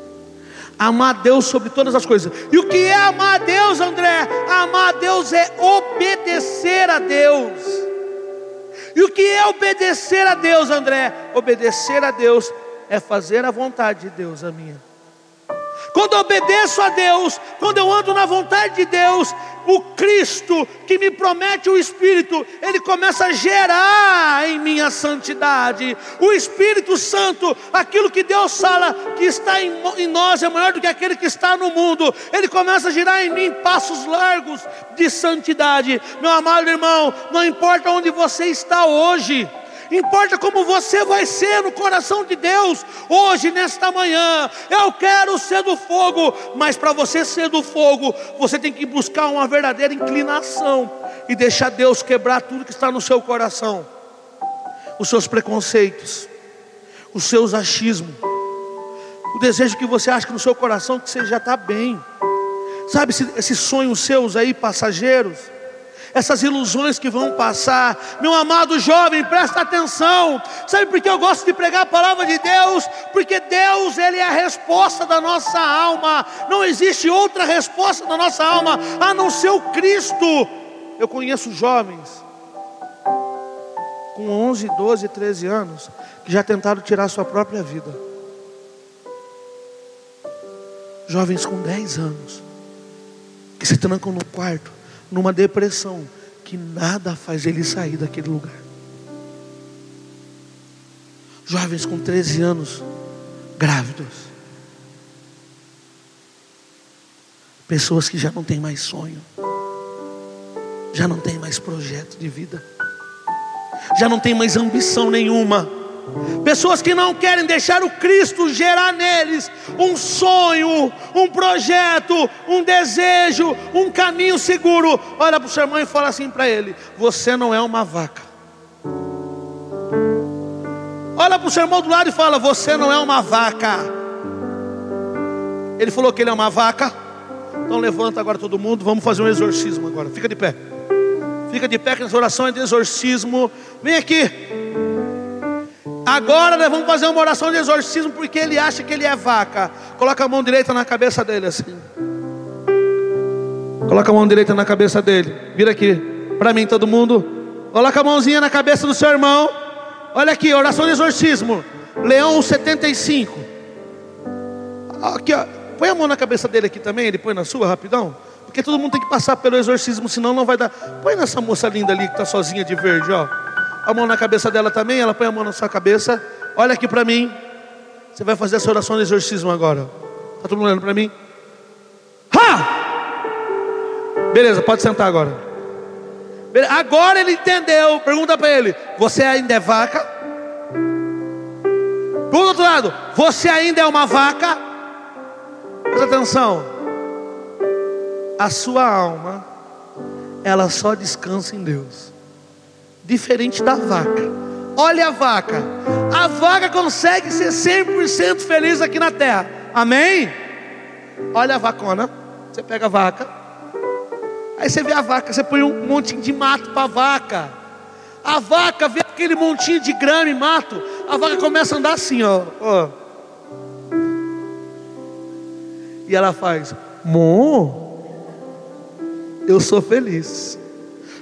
Amar Deus sobre todas as coisas. E o que é amar Deus, André? Amar Deus é obedecer a Deus. E o que é obedecer a Deus, André? Obedecer a Deus é fazer a vontade de Deus, a minha. Quando eu obedeço a Deus, quando eu ando na vontade de Deus, o Cristo que me promete o Espírito, ele começa a gerar em mim a santidade. O Espírito Santo, aquilo que Deus fala que está em, em nós é maior do que aquele que está no mundo. Ele começa a girar em mim passos largos de santidade. Meu amado irmão, não importa onde você está hoje importa como você vai ser no coração de Deus hoje, nesta manhã. Eu quero ser do fogo, mas para você ser do fogo, você tem que buscar uma verdadeira inclinação e deixar Deus quebrar tudo que está no seu coração, os seus preconceitos, os seus achismos, o desejo que você acha que no seu coração que você já está bem. Sabe esses sonhos seus aí passageiros? Essas ilusões que vão passar. Meu amado jovem, presta atenção. Sabe por que eu gosto de pregar a palavra de Deus? Porque Deus, Ele é a resposta da nossa alma. Não existe outra resposta da nossa alma a não ser o Cristo. Eu conheço jovens com 11, 12, 13 anos que já tentaram tirar sua própria vida. Jovens com 10 anos que se trancam no quarto numa depressão que nada faz ele sair daquele lugar. Jovens com 13 anos grávidos. Pessoas que já não têm mais sonho, já não têm mais projeto de vida, já não têm mais ambição nenhuma. Pessoas que não querem deixar o Cristo gerar neles um sonho, um projeto, um desejo, um caminho seguro. Olha para o seu irmão e fala assim para ele: Você não é uma vaca. Olha para o seu irmão do lado e fala: Você não é uma vaca. Ele falou que ele é uma vaca. Então levanta agora todo mundo, vamos fazer um exorcismo agora. Fica de pé. Fica de pé que as orações de exorcismo. Vem aqui. Agora nós vamos fazer uma oração de exorcismo porque ele acha que ele é vaca. Coloca a mão direita na cabeça dele assim. Coloca a mão direita na cabeça dele. Vira aqui. Para mim todo mundo. Coloca a mãozinha na cabeça do seu irmão. Olha aqui, oração de exorcismo. Leão 75. Aqui, ó. Põe a mão na cabeça dele aqui também, ele põe na sua, rapidão. Porque todo mundo tem que passar pelo exorcismo, senão não vai dar. Põe nessa moça linda ali que está sozinha de verde, ó. A mão na cabeça dela também, ela põe a mão na sua cabeça. Olha aqui para mim. Você vai fazer essa oração de exorcismo agora. Está todo mundo olhando para mim? Ha! Beleza, pode sentar agora. Beleza. Agora ele entendeu. Pergunta para ele: Você ainda é vaca? O outro lado, você ainda é uma vaca? Presta atenção. A sua alma, ela só descansa em Deus. Diferente da vaca. Olha a vaca. A vaca consegue ser 100% feliz aqui na terra. Amém? Olha a vacona. Você pega a vaca. Aí você vê a vaca, você põe um montinho de mato para a vaca. A vaca vê aquele montinho de grama e mato. A vaca começa a andar assim, ó. ó. E ela faz: Mo, eu sou feliz.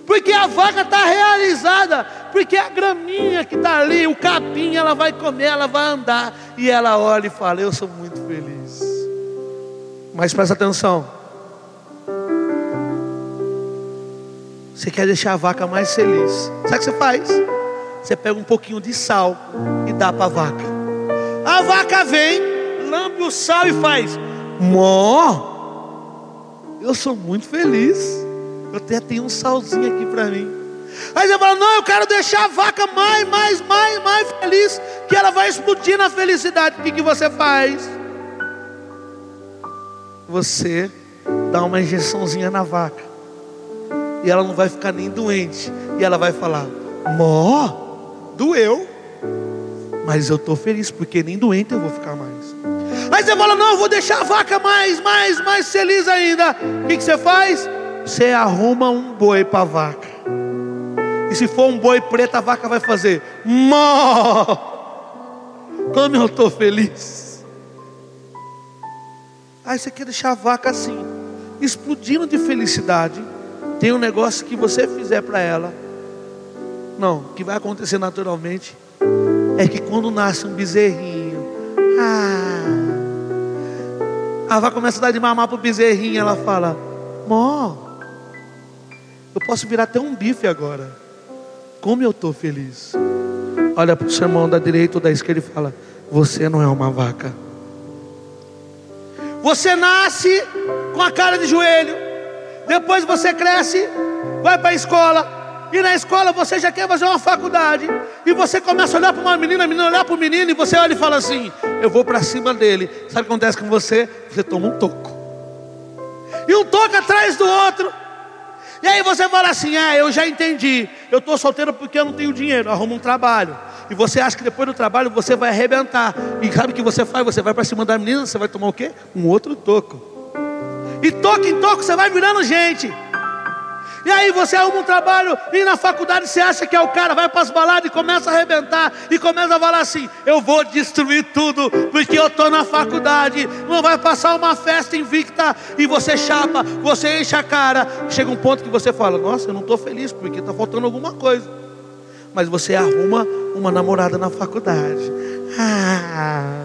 Porque a vaca está realizada. Porque a graminha que está ali, o capim, ela vai comer, ela vai andar. E ela olha e fala: Eu sou muito feliz. Mas presta atenção. Você quer deixar a vaca mais feliz. Sabe o que você faz? Você pega um pouquinho de sal e dá para a vaca. A vaca vem, lambe o sal e faz. Mó, eu sou muito feliz. Eu até tenho um salzinho aqui para mim. Aí você fala: Não, eu quero deixar a vaca mais, mais, mais, mais feliz. Que ela vai explodir na felicidade. O que, que você faz? Você dá uma injeçãozinha na vaca. E ela não vai ficar nem doente. E ela vai falar: Mó, doeu. Mas eu estou feliz porque nem doente eu vou ficar mais. Aí você fala: Não, eu vou deixar a vaca mais, mais, mais feliz ainda. O que, que você faz? Você arruma um boi para a vaca. E se for um boi preto, a vaca vai fazer: Mó! Como eu estou feliz. Aí você quer deixar a vaca assim, explodindo de felicidade. Tem um negócio que você fizer para ela. Não, que vai acontecer naturalmente. É que quando nasce um bezerrinho, ah, a vaca começa a dar de mamar para o bezerrinho. Ela fala: Mó, eu posso virar até um bife agora. Como eu estou feliz. Olha para o seu irmão da direita ou da esquerda e fala: Você não é uma vaca. Você nasce com a cara de joelho. Depois você cresce, vai para a escola, e na escola você já quer fazer uma faculdade. E você começa a olhar para uma menina, a menina olhar para o menino. E você olha e fala assim: Eu vou para cima dele. Sabe o que acontece com você? Você toma um toco. E um toco atrás do outro. E aí você fala assim: Ah, eu já entendi. Eu estou solteiro porque eu não tenho dinheiro. Arruma um trabalho. E você acha que depois do trabalho você vai arrebentar. E sabe o que você faz? Você vai para cima da menina, você vai tomar o quê? Um outro toco. E toque em toque você vai virando gente. E aí você arruma um trabalho e na faculdade você acha que é o cara, vai para as baladas e começa a arrebentar e começa a falar assim: eu vou destruir tudo porque eu estou na faculdade. Não vai passar uma festa invicta e você chapa, você enche a cara. Chega um ponto que você fala: nossa, eu não estou feliz porque está faltando alguma coisa. mas você arruma uma namorada na faculdade. Ah,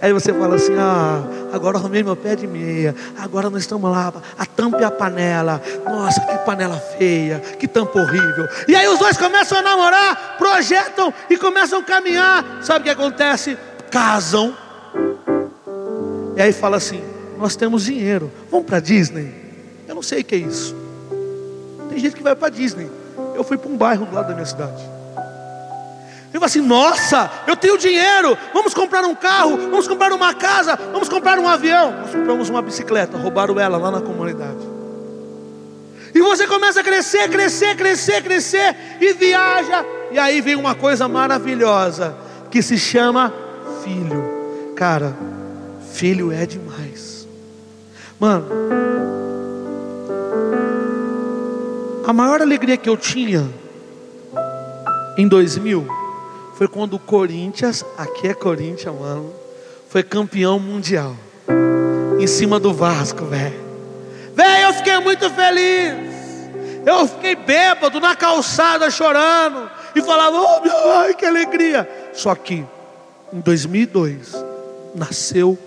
aí você fala assim: ah, agora arrumei meu pé de meia, agora nós estamos lá, a tampa e a panela. Nossa, que panela feia, que tampa horrível. E aí os dois começam a namorar, projetam e começam a caminhar. Sabe o que acontece? Casam. E aí fala assim: nós temos dinheiro, vamos para Disney. Eu não sei o que é isso. Tem gente que vai para Disney. Eu fui para um bairro do lado da minha cidade. Eu falo assim: nossa, eu tenho dinheiro, vamos comprar um carro, vamos comprar uma casa, vamos comprar um avião. Nós compramos uma bicicleta, roubaram ela lá na comunidade. E você começa a crescer, crescer, crescer, crescer, e viaja. E aí vem uma coisa maravilhosa, que se chama filho. Cara, filho é demais. Mano, a maior alegria que eu tinha em 2000 foi quando o Corinthians, aqui é Corinthians, mano, foi campeão mundial. Em cima do Vasco, velho. Velho, eu fiquei muito feliz. Eu fiquei bêbado na calçada chorando e falava: "Oh, meu, ai, que alegria". Só que em 2002 nasceu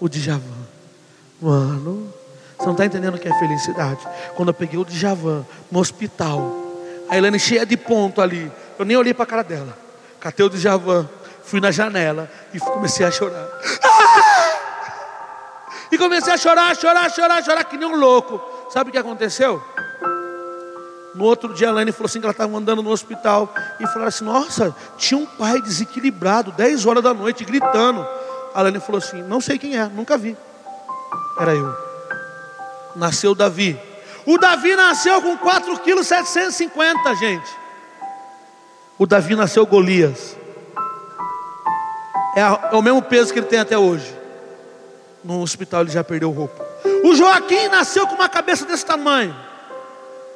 o Djavan. Mano, você não está entendendo o que é felicidade. Quando eu peguei o Djavan no hospital, a Helene cheia de ponto ali, eu nem olhei para a cara dela. Catei o Djavan, fui na janela e comecei a chorar. Ah! E comecei a chorar, chorar, chorar, chorar, que nem um louco. Sabe o que aconteceu? No outro dia a Lane falou assim que ela estava andando no hospital e falou assim: Nossa, tinha um pai desequilibrado, 10 horas da noite, gritando. A Lane falou assim: Não sei quem é, nunca vi. Era eu. Nasceu Davi. O Davi nasceu com 4,750 kg, gente. O Davi nasceu Golias. É, a, é, o mesmo peso que ele tem até hoje. No hospital ele já perdeu roupa. O Joaquim nasceu com uma cabeça desse tamanho.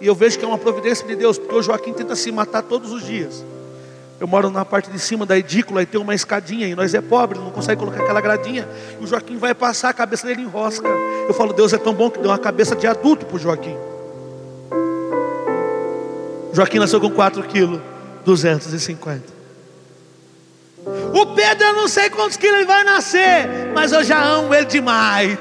E eu vejo que é uma providência de Deus, porque o Joaquim tenta se matar todos os dias. Eu moro na parte de cima da edícula e tem uma escadinha, e nós é pobre, não consegue colocar aquela gradinha. O Joaquim vai passar, a cabeça dele enrosca. Eu falo, Deus é tão bom que deu uma cabeça de adulto para o Joaquim. Joaquim nasceu com 4 quilos. 250. O Pedro, eu não sei quantos quilos ele vai nascer, mas eu já amo ele demais.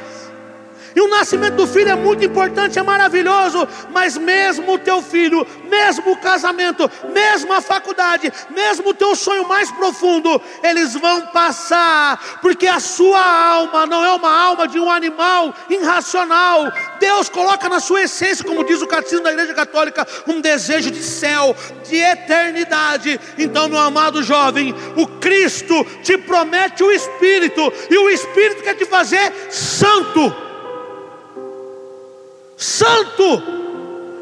E o nascimento do filho é muito importante, é maravilhoso, mas mesmo o teu filho, mesmo o casamento, mesmo a faculdade, mesmo o teu sonho mais profundo, eles vão passar, porque a sua alma não é uma alma de um animal irracional. Deus coloca na sua essência, como diz o catecismo da Igreja Católica, um desejo de céu, de eternidade. Então, meu amado jovem, o Cristo te promete o Espírito, e o Espírito quer te fazer santo santo.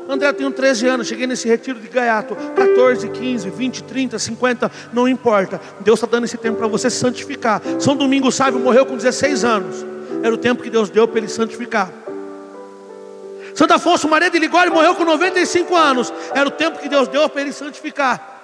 André, eu tenho 13 anos, cheguei nesse retiro de gaiato, 14, 15, 20, 30, 50, não importa. Deus está dando esse tempo para você santificar. São Domingos Sábio morreu com 16 anos. Era o tempo que Deus deu para ele santificar. Santo Afonso Maria de Ligório morreu com 95 anos. Era o tempo que Deus deu para ele santificar.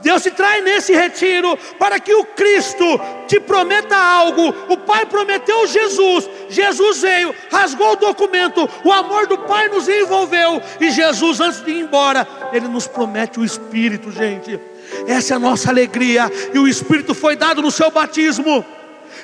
Deus te traz nesse retiro para que o Cristo te prometa algo. O Pai prometeu Jesus, Jesus veio, rasgou o documento, o amor do Pai nos envolveu, e Jesus, antes de ir embora, ele nos promete o Espírito, gente. Essa é a nossa alegria, e o Espírito foi dado no seu batismo.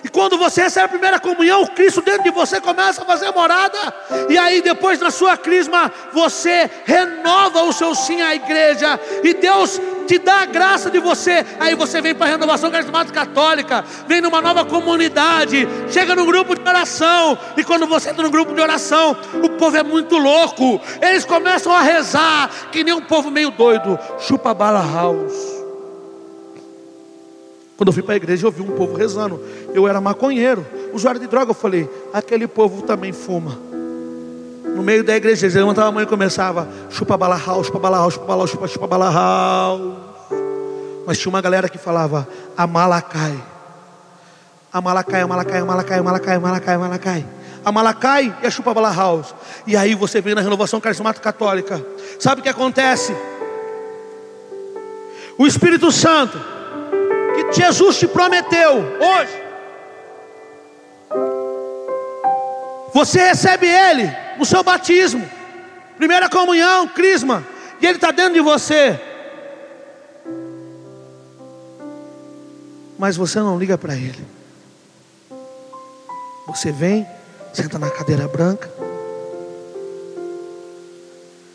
E quando você recebe a primeira comunhão, o Cristo dentro de você começa a fazer morada. E aí depois na sua crisma, você renova o seu sim à igreja. E Deus te dá a graça de você. Aí você vem para a renovação carismática católica, vem numa nova comunidade, chega no grupo de oração. E quando você entra no grupo de oração, o povo é muito louco. Eles começam a rezar, que nem um povo meio doido. Chupa bala house. Quando eu fui para a igreja, eu vi um povo rezando. Eu era maconheiro, usuário de droga. Eu falei, aquele povo também fuma. No meio da igreja, eles levantavam a mão e começava, chupa balarral, chupa balarral, chupa balarral, chupa, chupa balarral. Mas tinha uma galera que falava, Amalacai. Amalacai, Amalacai, Amalacai, Amalacai, Amalacai, Amalacai. Amalacai e a chupa balarral. E aí você vem na renovação carismática católica. Sabe o que acontece? O Espírito Santo Jesus te prometeu hoje. Você recebe Ele no seu batismo, primeira comunhão, crisma, e Ele está dentro de você. mas você não liga para ele. Você vem, senta na cadeira branca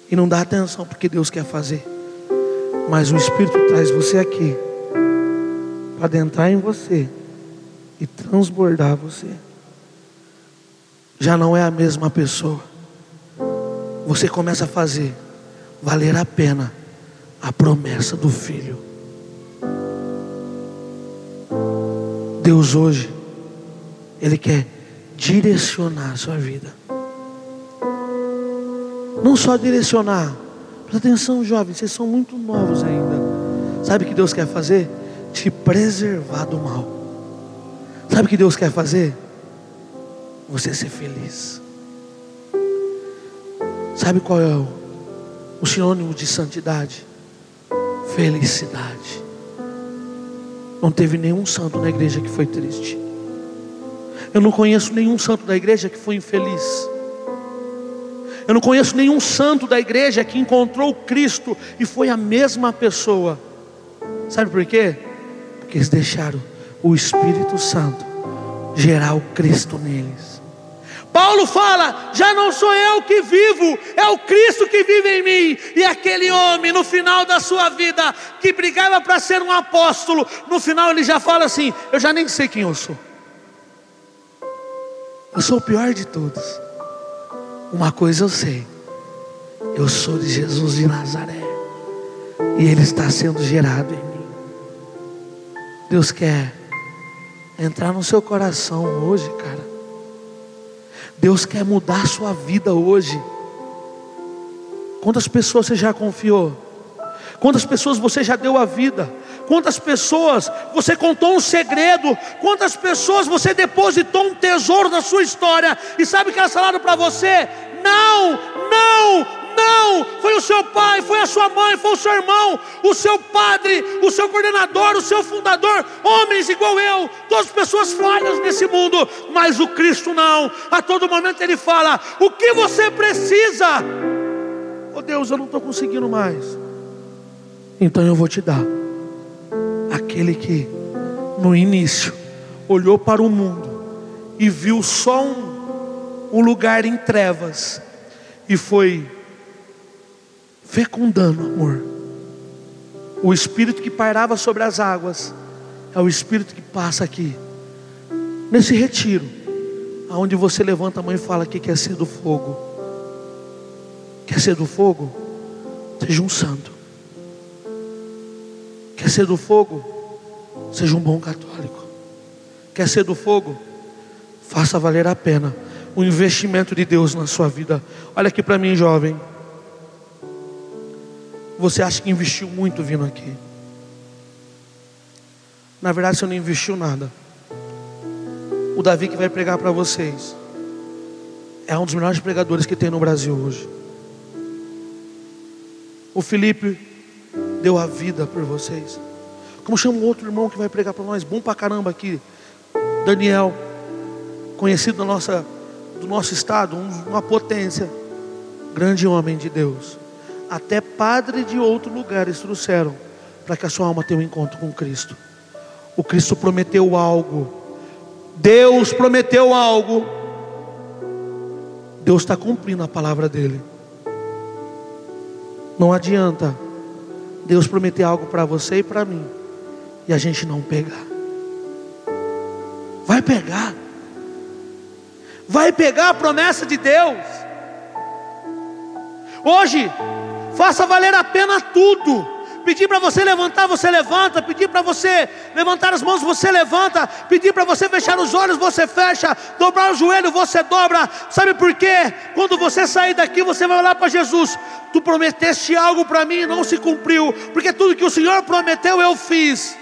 e não dá atenção porque Deus quer fazer. Mas o Espírito traz você aqui adentrar em você e transbordar você. Já não é a mesma pessoa. Você começa a fazer valer a pena a promessa do Filho. Deus hoje, Ele quer direcionar a sua vida. Não só direcionar. Presta atenção, jovens, vocês são muito novos ainda. Sabe o que Deus quer fazer? Te preservar do mal. Sabe o que Deus quer fazer? Você ser feliz. Sabe qual é o, o sinônimo de santidade? Felicidade. Não teve nenhum santo na igreja que foi triste. Eu não conheço nenhum santo da igreja que foi infeliz. Eu não conheço nenhum santo da igreja que encontrou Cristo e foi a mesma pessoa. Sabe por quê? Porque eles deixaram o Espírito Santo gerar o Cristo neles. Paulo fala: já não sou eu que vivo, é o Cristo que vive em mim. E aquele homem, no final da sua vida, que brigava para ser um apóstolo, no final ele já fala assim: eu já nem sei quem eu sou. Eu sou o pior de todos. Uma coisa eu sei: eu sou de Jesus de Nazaré, e Ele está sendo gerado em mim. Deus quer entrar no seu coração hoje, cara. Deus quer mudar a sua vida hoje. Quantas pessoas você já confiou? Quantas pessoas você já deu a vida? Quantas pessoas você contou um segredo? Quantas pessoas você depositou um tesouro na sua história? E sabe o que elas falaram para você? Não, não, não. Foi o seu pai, foi a sua mãe, foi o seu irmão, o seu padre, o seu coordenador, o seu fundador, homens igual eu, todas pessoas falhas nesse mundo, mas o Cristo não. A todo momento ele fala: o que você precisa? Oh Deus, eu não estou conseguindo mais. Então eu vou te dar aquele que no início olhou para o mundo e viu só um, um lugar em trevas e foi fecundando amor. O espírito que pairava sobre as águas é o espírito que passa aqui nesse retiro, aonde você levanta a mão e fala que quer ser do fogo. Quer ser do fogo? Seja um santo. Quer ser do fogo? Seja um bom católico. Quer ser do fogo? Faça valer a pena o investimento de Deus na sua vida. Olha aqui para mim, jovem. Você acha que investiu muito vindo aqui? Na verdade, você não investiu nada. O Davi que vai pregar para vocês é um dos melhores pregadores que tem no Brasil hoje. O Felipe deu a vida por vocês. Como chama um outro irmão que vai pregar para nós, bom para caramba aqui, Daniel, conhecido da nossa, do nosso estado, uma potência, grande homem de Deus. Até padre de outro lugar eles trouxeram para que a sua alma tenha um encontro com Cristo. O Cristo prometeu algo, Deus prometeu algo, Deus está cumprindo a palavra dele. Não adianta Deus prometer algo para você e para mim, e a gente não pegar. Vai pegar, vai pegar a promessa de Deus. Hoje, faça valer a pena tudo. Pedir para você levantar, você levanta. Pedir para você levantar as mãos, você levanta. Pedir para você fechar os olhos, você fecha. Dobrar o joelho, você dobra. Sabe por quê? Quando você sair daqui, você vai olhar para Jesus. Tu prometeste algo para mim e não se cumpriu. Porque tudo que o Senhor prometeu, eu fiz.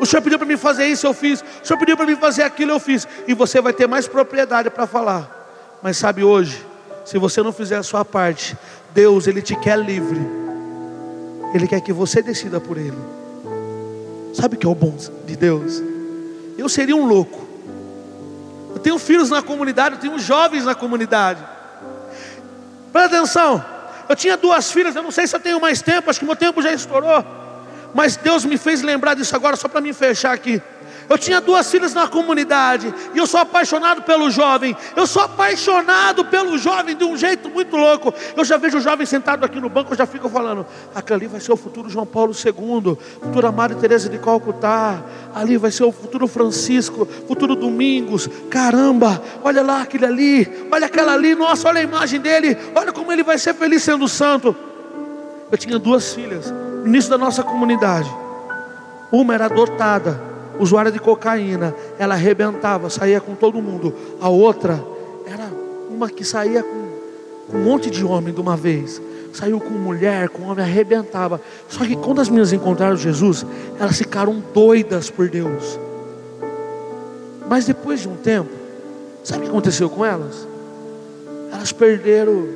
O Senhor pediu para mim fazer isso, eu fiz. O Senhor pediu para mim fazer aquilo, eu fiz. E você vai ter mais propriedade para falar. Mas sabe hoje, se você não fizer a sua parte, Deus, Ele te quer livre. Ele quer que você decida por Ele. Sabe o que é o bom de Deus? Eu seria um louco. Eu tenho filhos na comunidade, eu tenho jovens na comunidade. Presta atenção. Eu tinha duas filhas, eu não sei se eu tenho mais tempo, acho que meu tempo já estourou. Mas Deus me fez lembrar disso agora, só para me fechar aqui. Eu tinha duas filhas na comunidade, e eu sou apaixonado pelo jovem. Eu sou apaixonado pelo jovem de um jeito muito louco. Eu já vejo o jovem sentado aqui no banco, eu já fico falando: aquele ali vai ser o futuro João Paulo II, futura Maria Teresa de Calcutá, ali vai ser o futuro Francisco, futuro Domingos. Caramba, olha lá aquele ali, olha aquela ali, nossa, olha a imagem dele, olha como ele vai ser feliz sendo santo. Eu tinha duas filhas, no início da nossa comunidade. Uma era adotada, usuária de cocaína, ela arrebentava, saía com todo mundo. A outra era uma que saía com um monte de homem de uma vez. Saiu com mulher, com homem, arrebentava. Só que quando as meninas encontraram Jesus, elas ficaram doidas por Deus. Mas depois de um tempo, sabe o que aconteceu com elas? Elas perderam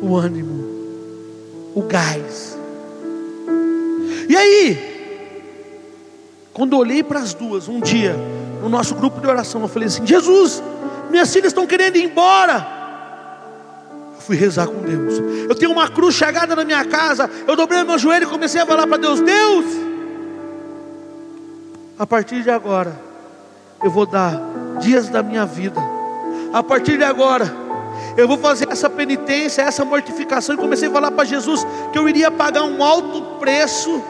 o ânimo, o gás. E aí, quando olhei para as duas, um dia, no nosso grupo de oração, eu falei assim: Jesus, minhas filhas estão querendo ir embora. Eu fui rezar com Deus. Eu tenho uma cruz chegada na minha casa. Eu dobrei meu joelho e comecei a falar para Deus: Deus, a partir de agora, eu vou dar dias da minha vida. A partir de agora, eu vou fazer essa penitência, essa mortificação. E comecei a falar para Jesus que eu iria pagar um alto preço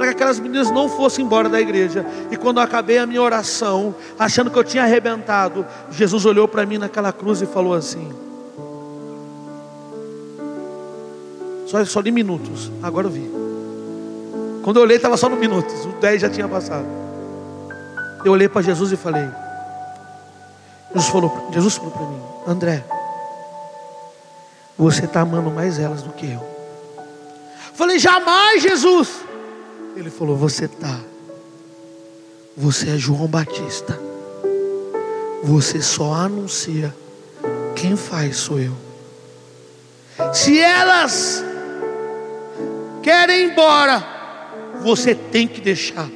para que aquelas meninas não fossem embora da igreja. E quando eu acabei a minha oração, achando que eu tinha arrebentado, Jesus olhou para mim naquela cruz e falou assim: Só, só de minutos, agora eu vi. Quando eu olhei, estava só no minutos, o 10 já tinha passado. Eu olhei para Jesus e falei: Jesus falou, Jesus falou para mim, André, você está amando mais elas do que eu. Falei, jamais, Jesus. Ele falou: Você tá. Você é João Batista. Você só anuncia. Quem faz sou eu. Se elas querem ir embora, você tem que deixar.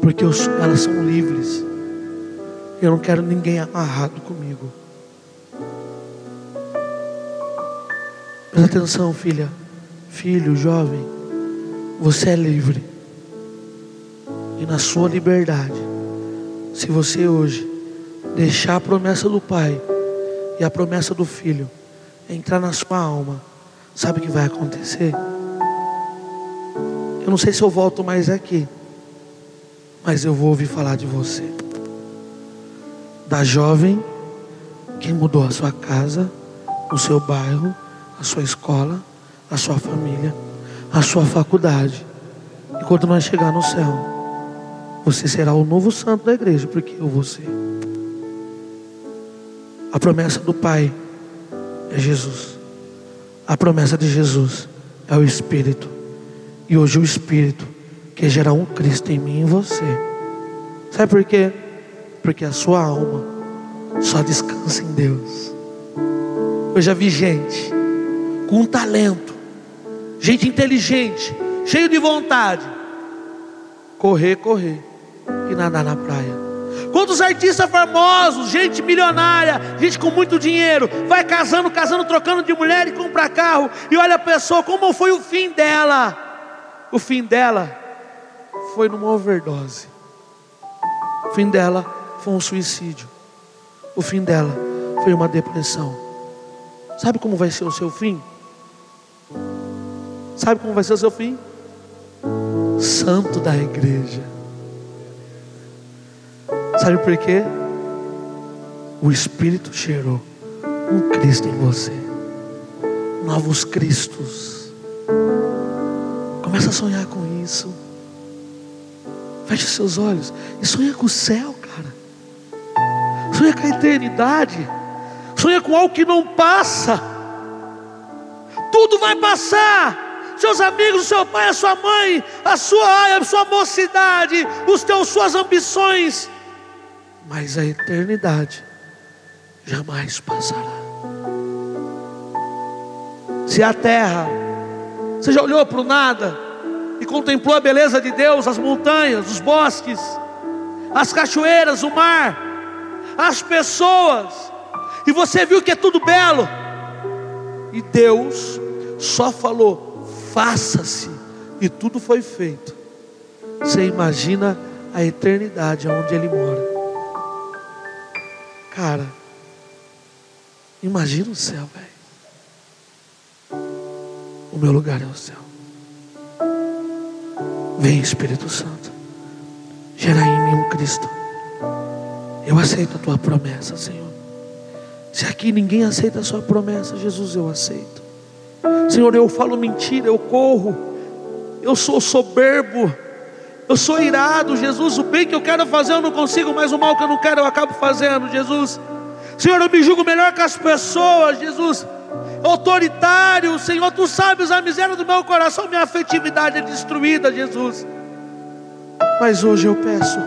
Porque elas são livres. Eu não quero ninguém amarrado comigo. Presta atenção, filha, filho, jovem. Você é livre. E na sua liberdade, se você hoje deixar a promessa do Pai e a promessa do Filho entrar na sua alma, sabe o que vai acontecer? Eu não sei se eu volto mais aqui, mas eu vou ouvir falar de você. Da jovem que mudou a sua casa, o seu bairro, a sua escola, a sua família a sua faculdade. E quando nós chegar no céu, você será o novo santo da igreja, porque eu vou ser. A promessa do Pai é Jesus. A promessa de Jesus é o Espírito. E hoje o Espírito quer gerar um Cristo em mim e em você. Sabe por quê? Porque a sua alma só descansa em Deus. Eu já vi gente com um talento gente inteligente, cheio de vontade, correr, correr e nadar na praia. Quantos artistas famosos, gente milionária, gente com muito dinheiro, vai casando, casando, trocando de mulher e compra carro, e olha a pessoa, como foi o fim dela? O fim dela foi numa overdose. O fim dela foi um suicídio. O fim dela foi uma depressão. Sabe como vai ser o seu fim? Sabe como vai ser o seu fim? Santo da igreja. Sabe por quê? O Espírito cheirou um Cristo em você. Novos Cristos. Começa a sonhar com isso. Feche seus olhos e sonha com o céu, cara. Sonha com a eternidade. Sonha com algo que não passa. Tudo vai passar seus amigos, seu pai, a sua mãe, a sua, a sua mocidade, os teus, suas ambições, mas a eternidade jamais passará. Se a terra, você já olhou para o nada e contemplou a beleza de Deus, as montanhas, os bosques, as cachoeiras, o mar, as pessoas, e você viu que é tudo belo, e Deus só falou: faça-se, e tudo foi feito. Você imagina a eternidade onde Ele mora. Cara, imagina o céu, velho. O meu lugar é o céu. Vem, Espírito Santo, gerar em mim um Cristo. Eu aceito a tua promessa, Senhor. Se aqui ninguém aceita a sua promessa, Jesus, eu aceito. Senhor, eu falo mentira, eu corro, eu sou soberbo, eu sou irado, Jesus. O bem que eu quero fazer eu não consigo, mas o mal que eu não quero eu acabo fazendo, Jesus. Senhor, eu me julgo melhor que as pessoas, Jesus. Autoritário, Senhor, tu sabes a miséria do meu coração, minha afetividade é destruída, Jesus. Mas hoje eu peço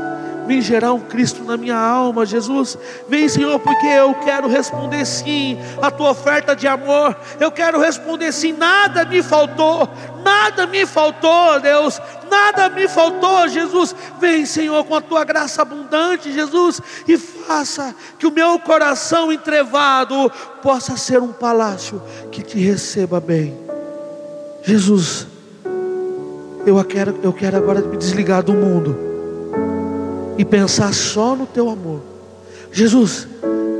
Vem gerar um Cristo na minha alma, Jesus. Vem, Senhor, porque eu quero responder sim à tua oferta de amor. Eu quero responder sim. Nada me faltou, nada me faltou, Deus. Nada me faltou, Jesus. Vem, Senhor, com a tua graça abundante, Jesus, e faça que o meu coração entrevado possa ser um palácio que te receba bem. Jesus, eu quero, eu quero agora me desligar do mundo e pensar só no teu amor. Jesus,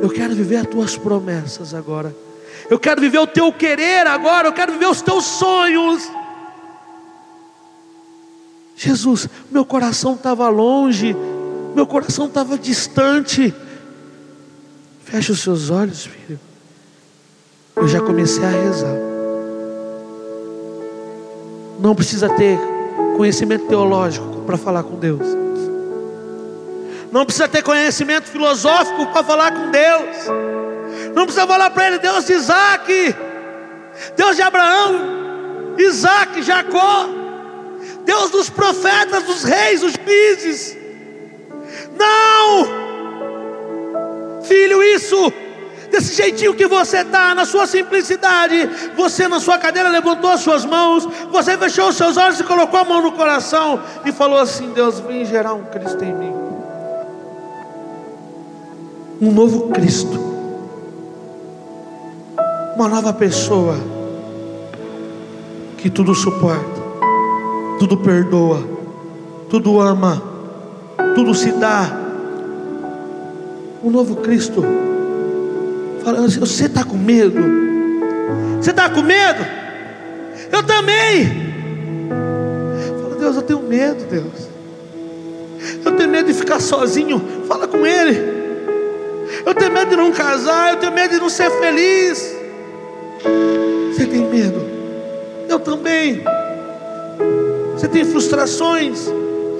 eu quero viver as tuas promessas agora. Eu quero viver o teu querer agora. Eu quero viver os teus sonhos. Jesus, meu coração estava longe, meu coração estava distante. Feche os seus olhos, filho. Eu já comecei a rezar. Não precisa ter conhecimento teológico para falar com Deus. Não precisa ter conhecimento filosófico para falar com Deus. Não precisa falar para ele, Deus de Isaac, Deus de Abraão, Isaac, Jacó, Deus dos profetas, dos reis, dos juízes. Não, filho, isso, desse jeitinho que você está, na sua simplicidade, você na sua cadeira levantou as suas mãos, você fechou os seus olhos e colocou a mão no coração e falou assim: Deus, vem gerar um Cristo em mim um novo Cristo, uma nova pessoa que tudo suporta, tudo perdoa, tudo ama, tudo se dá. Um novo Cristo, falando assim: você está com medo? Você está com medo? Eu também. Fala, Deus, eu tenho medo, Deus. Eu tenho medo de ficar sozinho. Fala com Ele. Eu tenho medo de não casar, eu tenho medo de não ser feliz. Você tem medo? Eu também. Você tem frustrações?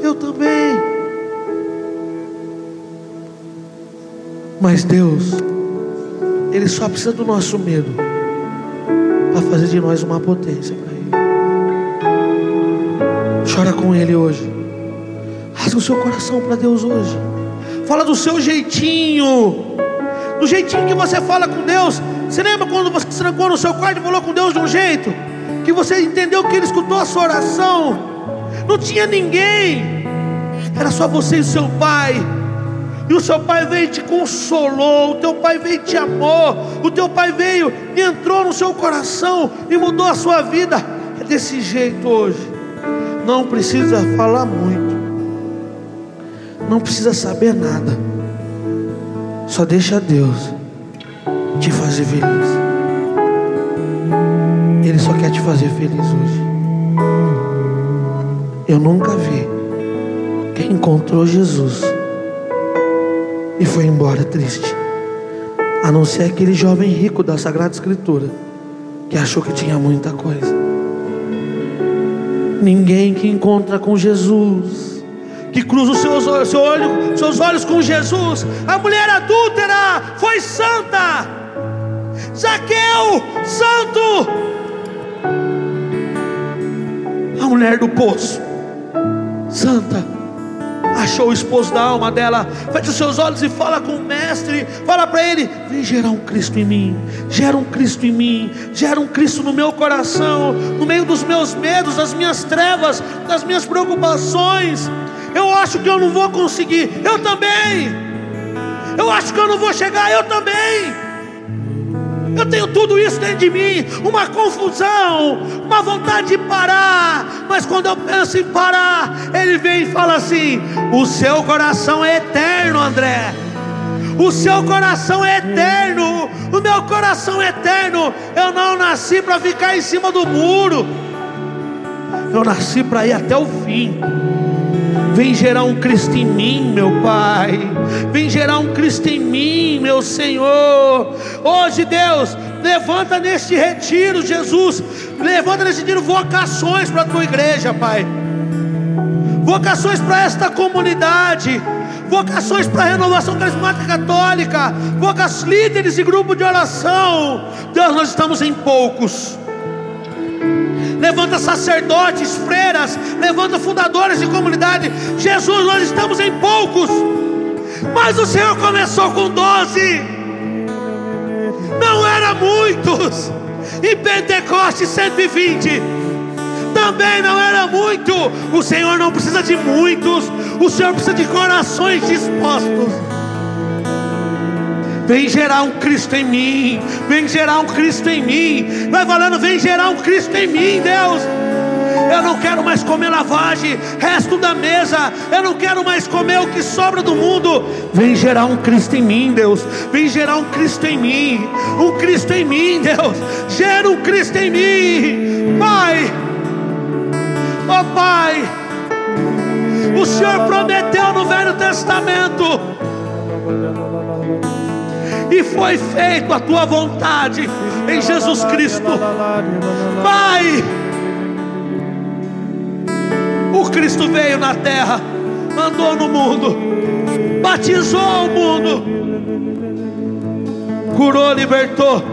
Eu também. Mas Deus, Ele só precisa do nosso medo para fazer de nós uma potência para Ele. Chora com Ele hoje. Rasga o seu coração para Deus hoje. Fala do seu jeitinho, do jeitinho que você fala com Deus. Você lembra quando você se trancou no seu quarto e falou com Deus de um jeito? Que você entendeu que Ele escutou a sua oração. Não tinha ninguém, era só você e o seu pai. E o seu pai veio e te consolou, o teu pai veio e te amou, o teu pai veio e entrou no seu coração e mudou a sua vida. É desse jeito hoje. Não precisa falar muito não precisa saber nada. Só deixa Deus te fazer feliz. Ele só quer te fazer feliz hoje. Eu nunca vi quem encontrou Jesus e foi embora triste. A não ser aquele jovem rico da Sagrada Escritura que achou que tinha muita coisa. Ninguém que encontra com Jesus que cruza os seus, seu olho, seus olhos com Jesus. A mulher adúltera foi santa. Zaqueu, santo. A mulher do poço, santa. Achou o esposo da alma dela. Feche os seus olhos e fala com o mestre. Fala para ele: Vem gerar um Cristo em mim. Gera um Cristo em mim. Gera um Cristo no meu coração. No meio dos meus medos, das minhas trevas, das minhas preocupações. Eu acho que eu não vou conseguir. Eu também. Eu acho que eu não vou chegar. Eu também. Eu tenho tudo isso dentro de mim, uma confusão, uma vontade de parar. Mas quando eu penso em parar, Ele vem e fala assim: O seu coração é eterno, André. O seu coração é eterno. O meu coração é eterno. Eu não nasci para ficar em cima do muro. Eu nasci para ir até o fim. Vem gerar um Cristo em mim, meu Pai. Vem gerar um Cristo em mim, meu Senhor. Hoje, Deus, levanta neste retiro, Jesus. Levanta neste retiro vocações para a tua igreja, Pai. Vocações para esta comunidade. Vocações para a renovação carismática católica. Vocações líderes e grupo de oração. Deus, nós estamos em poucos levanta sacerdotes, freiras, levanta fundadores de comunidade. Jesus, nós estamos em poucos, mas o Senhor começou com doze, não era muitos, e Pentecoste 120 também não era muito. O Senhor não precisa de muitos, o Senhor precisa de corações dispostos. Vem gerar um Cristo em mim. Vem gerar um Cristo em mim. Vai falando, vem gerar um Cristo em mim, Deus. Eu não quero mais comer lavagem, resto da mesa. Eu não quero mais comer o que sobra do mundo. Vem gerar um Cristo em mim, Deus. Vem gerar um Cristo em mim. Um Cristo em mim, Deus. Gera um Cristo em mim. Pai. Oh Pai. O Senhor prometeu no Velho Testamento e foi feito a tua vontade em Jesus Cristo. Pai, o Cristo veio na terra, andou no mundo, batizou o mundo, curou, libertou,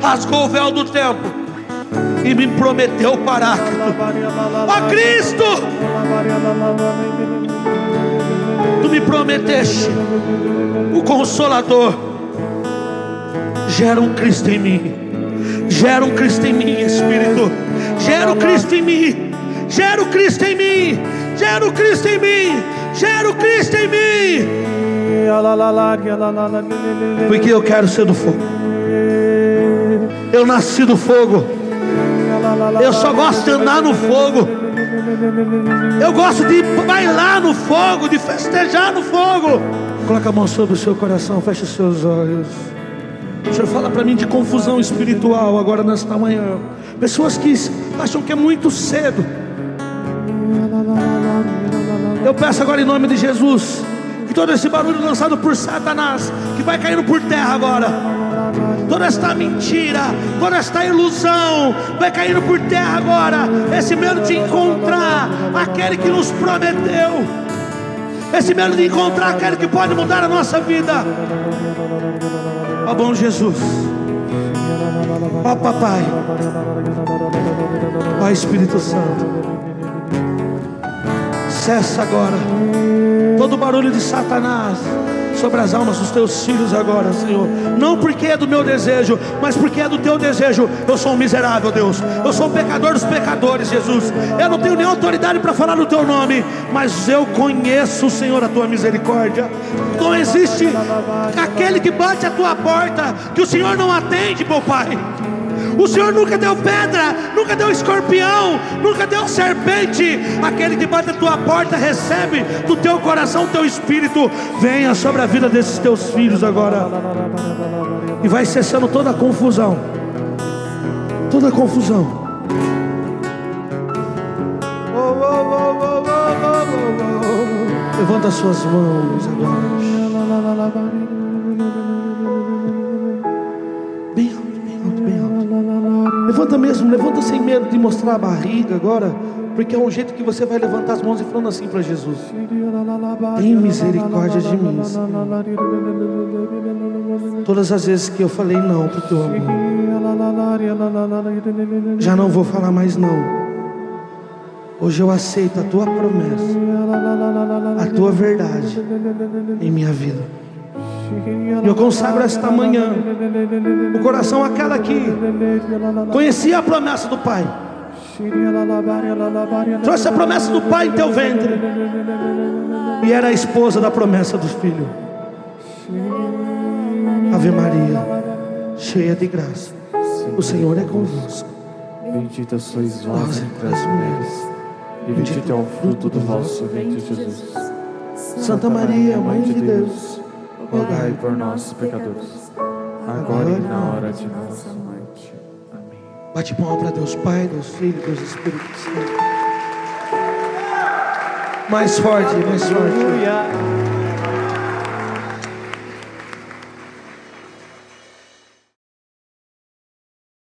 rasgou o véu do tempo e me prometeu o paráclito. Ó Cristo! Me prometeste o consolador. Gera um Cristo em mim. Gera um Cristo em mim, Espírito. Gera o Cristo em mim. Gera o Cristo em mim. Gera o Cristo em mim. Gera o Cristo em mim. Porque eu quero ser do fogo. Eu nasci do fogo. Eu só gosto de andar no fogo. Eu gosto de bailar no fogo, de festejar no fogo. Coloca a mão sobre o seu coração, feche os seus olhos. O Senhor fala para mim de confusão espiritual agora nesta manhã. Pessoas que acham que é muito cedo. Eu peço agora em nome de Jesus que todo esse barulho lançado por Satanás, que vai caindo por terra agora, toda esta mentira, toda esta ilusão, vai caindo por terra agora. Esse medo de encontrar aquele que nos prometeu, esse medo de encontrar aquele que pode mudar a nossa vida. Ó bom Jesus, ó Papai, ó Espírito Santo, cessa agora todo barulho de Satanás sobre as almas dos teus filhos agora, Senhor. Não porque é do meu desejo, mas porque é do teu desejo. Eu sou um miserável, Deus. Eu sou um pecador dos pecadores, Jesus. Eu não tenho nenhuma autoridade para falar no teu nome, mas eu conheço, Senhor, a tua misericórdia. Não existe aquele que bate a tua porta que o Senhor não atende, meu Pai. O Senhor nunca deu pedra, nunca deu escorpião, nunca deu serpente. Aquele que bate a tua porta recebe do teu coração, teu espírito. Venha sobre a vida desses teus filhos agora. E vai cessando toda a confusão. Toda a confusão. Levanta as suas mãos agora. Levanta mesmo, levanta sem medo de mostrar a barriga agora, porque é um jeito que você vai levantar as mãos e falando assim para Jesus: Tem misericórdia de mim. Todas as vezes que eu falei não para o teu amor, já não vou falar mais não. Hoje eu aceito a tua promessa, a tua verdade em minha vida. Eu consagro esta manhã o coração a cada aqui. Conhecia a promessa do Pai. Trouxe a promessa do Pai em teu ventre. E era a esposa da promessa do Filho. Ave Maria, cheia de graça. O Senhor é convosco. Bendita sois vós entre as mulheres, e bendito é o fruto do vosso ventre, Jesus. Santa Maria, Mãe de Deus, rogai por nós, pecadores, agora e na hora de nossa morte. Amém. Bate palma para Deus Pai, Deus Filho, Deus Espírito Santo. Mais forte, mais forte. Aleluia.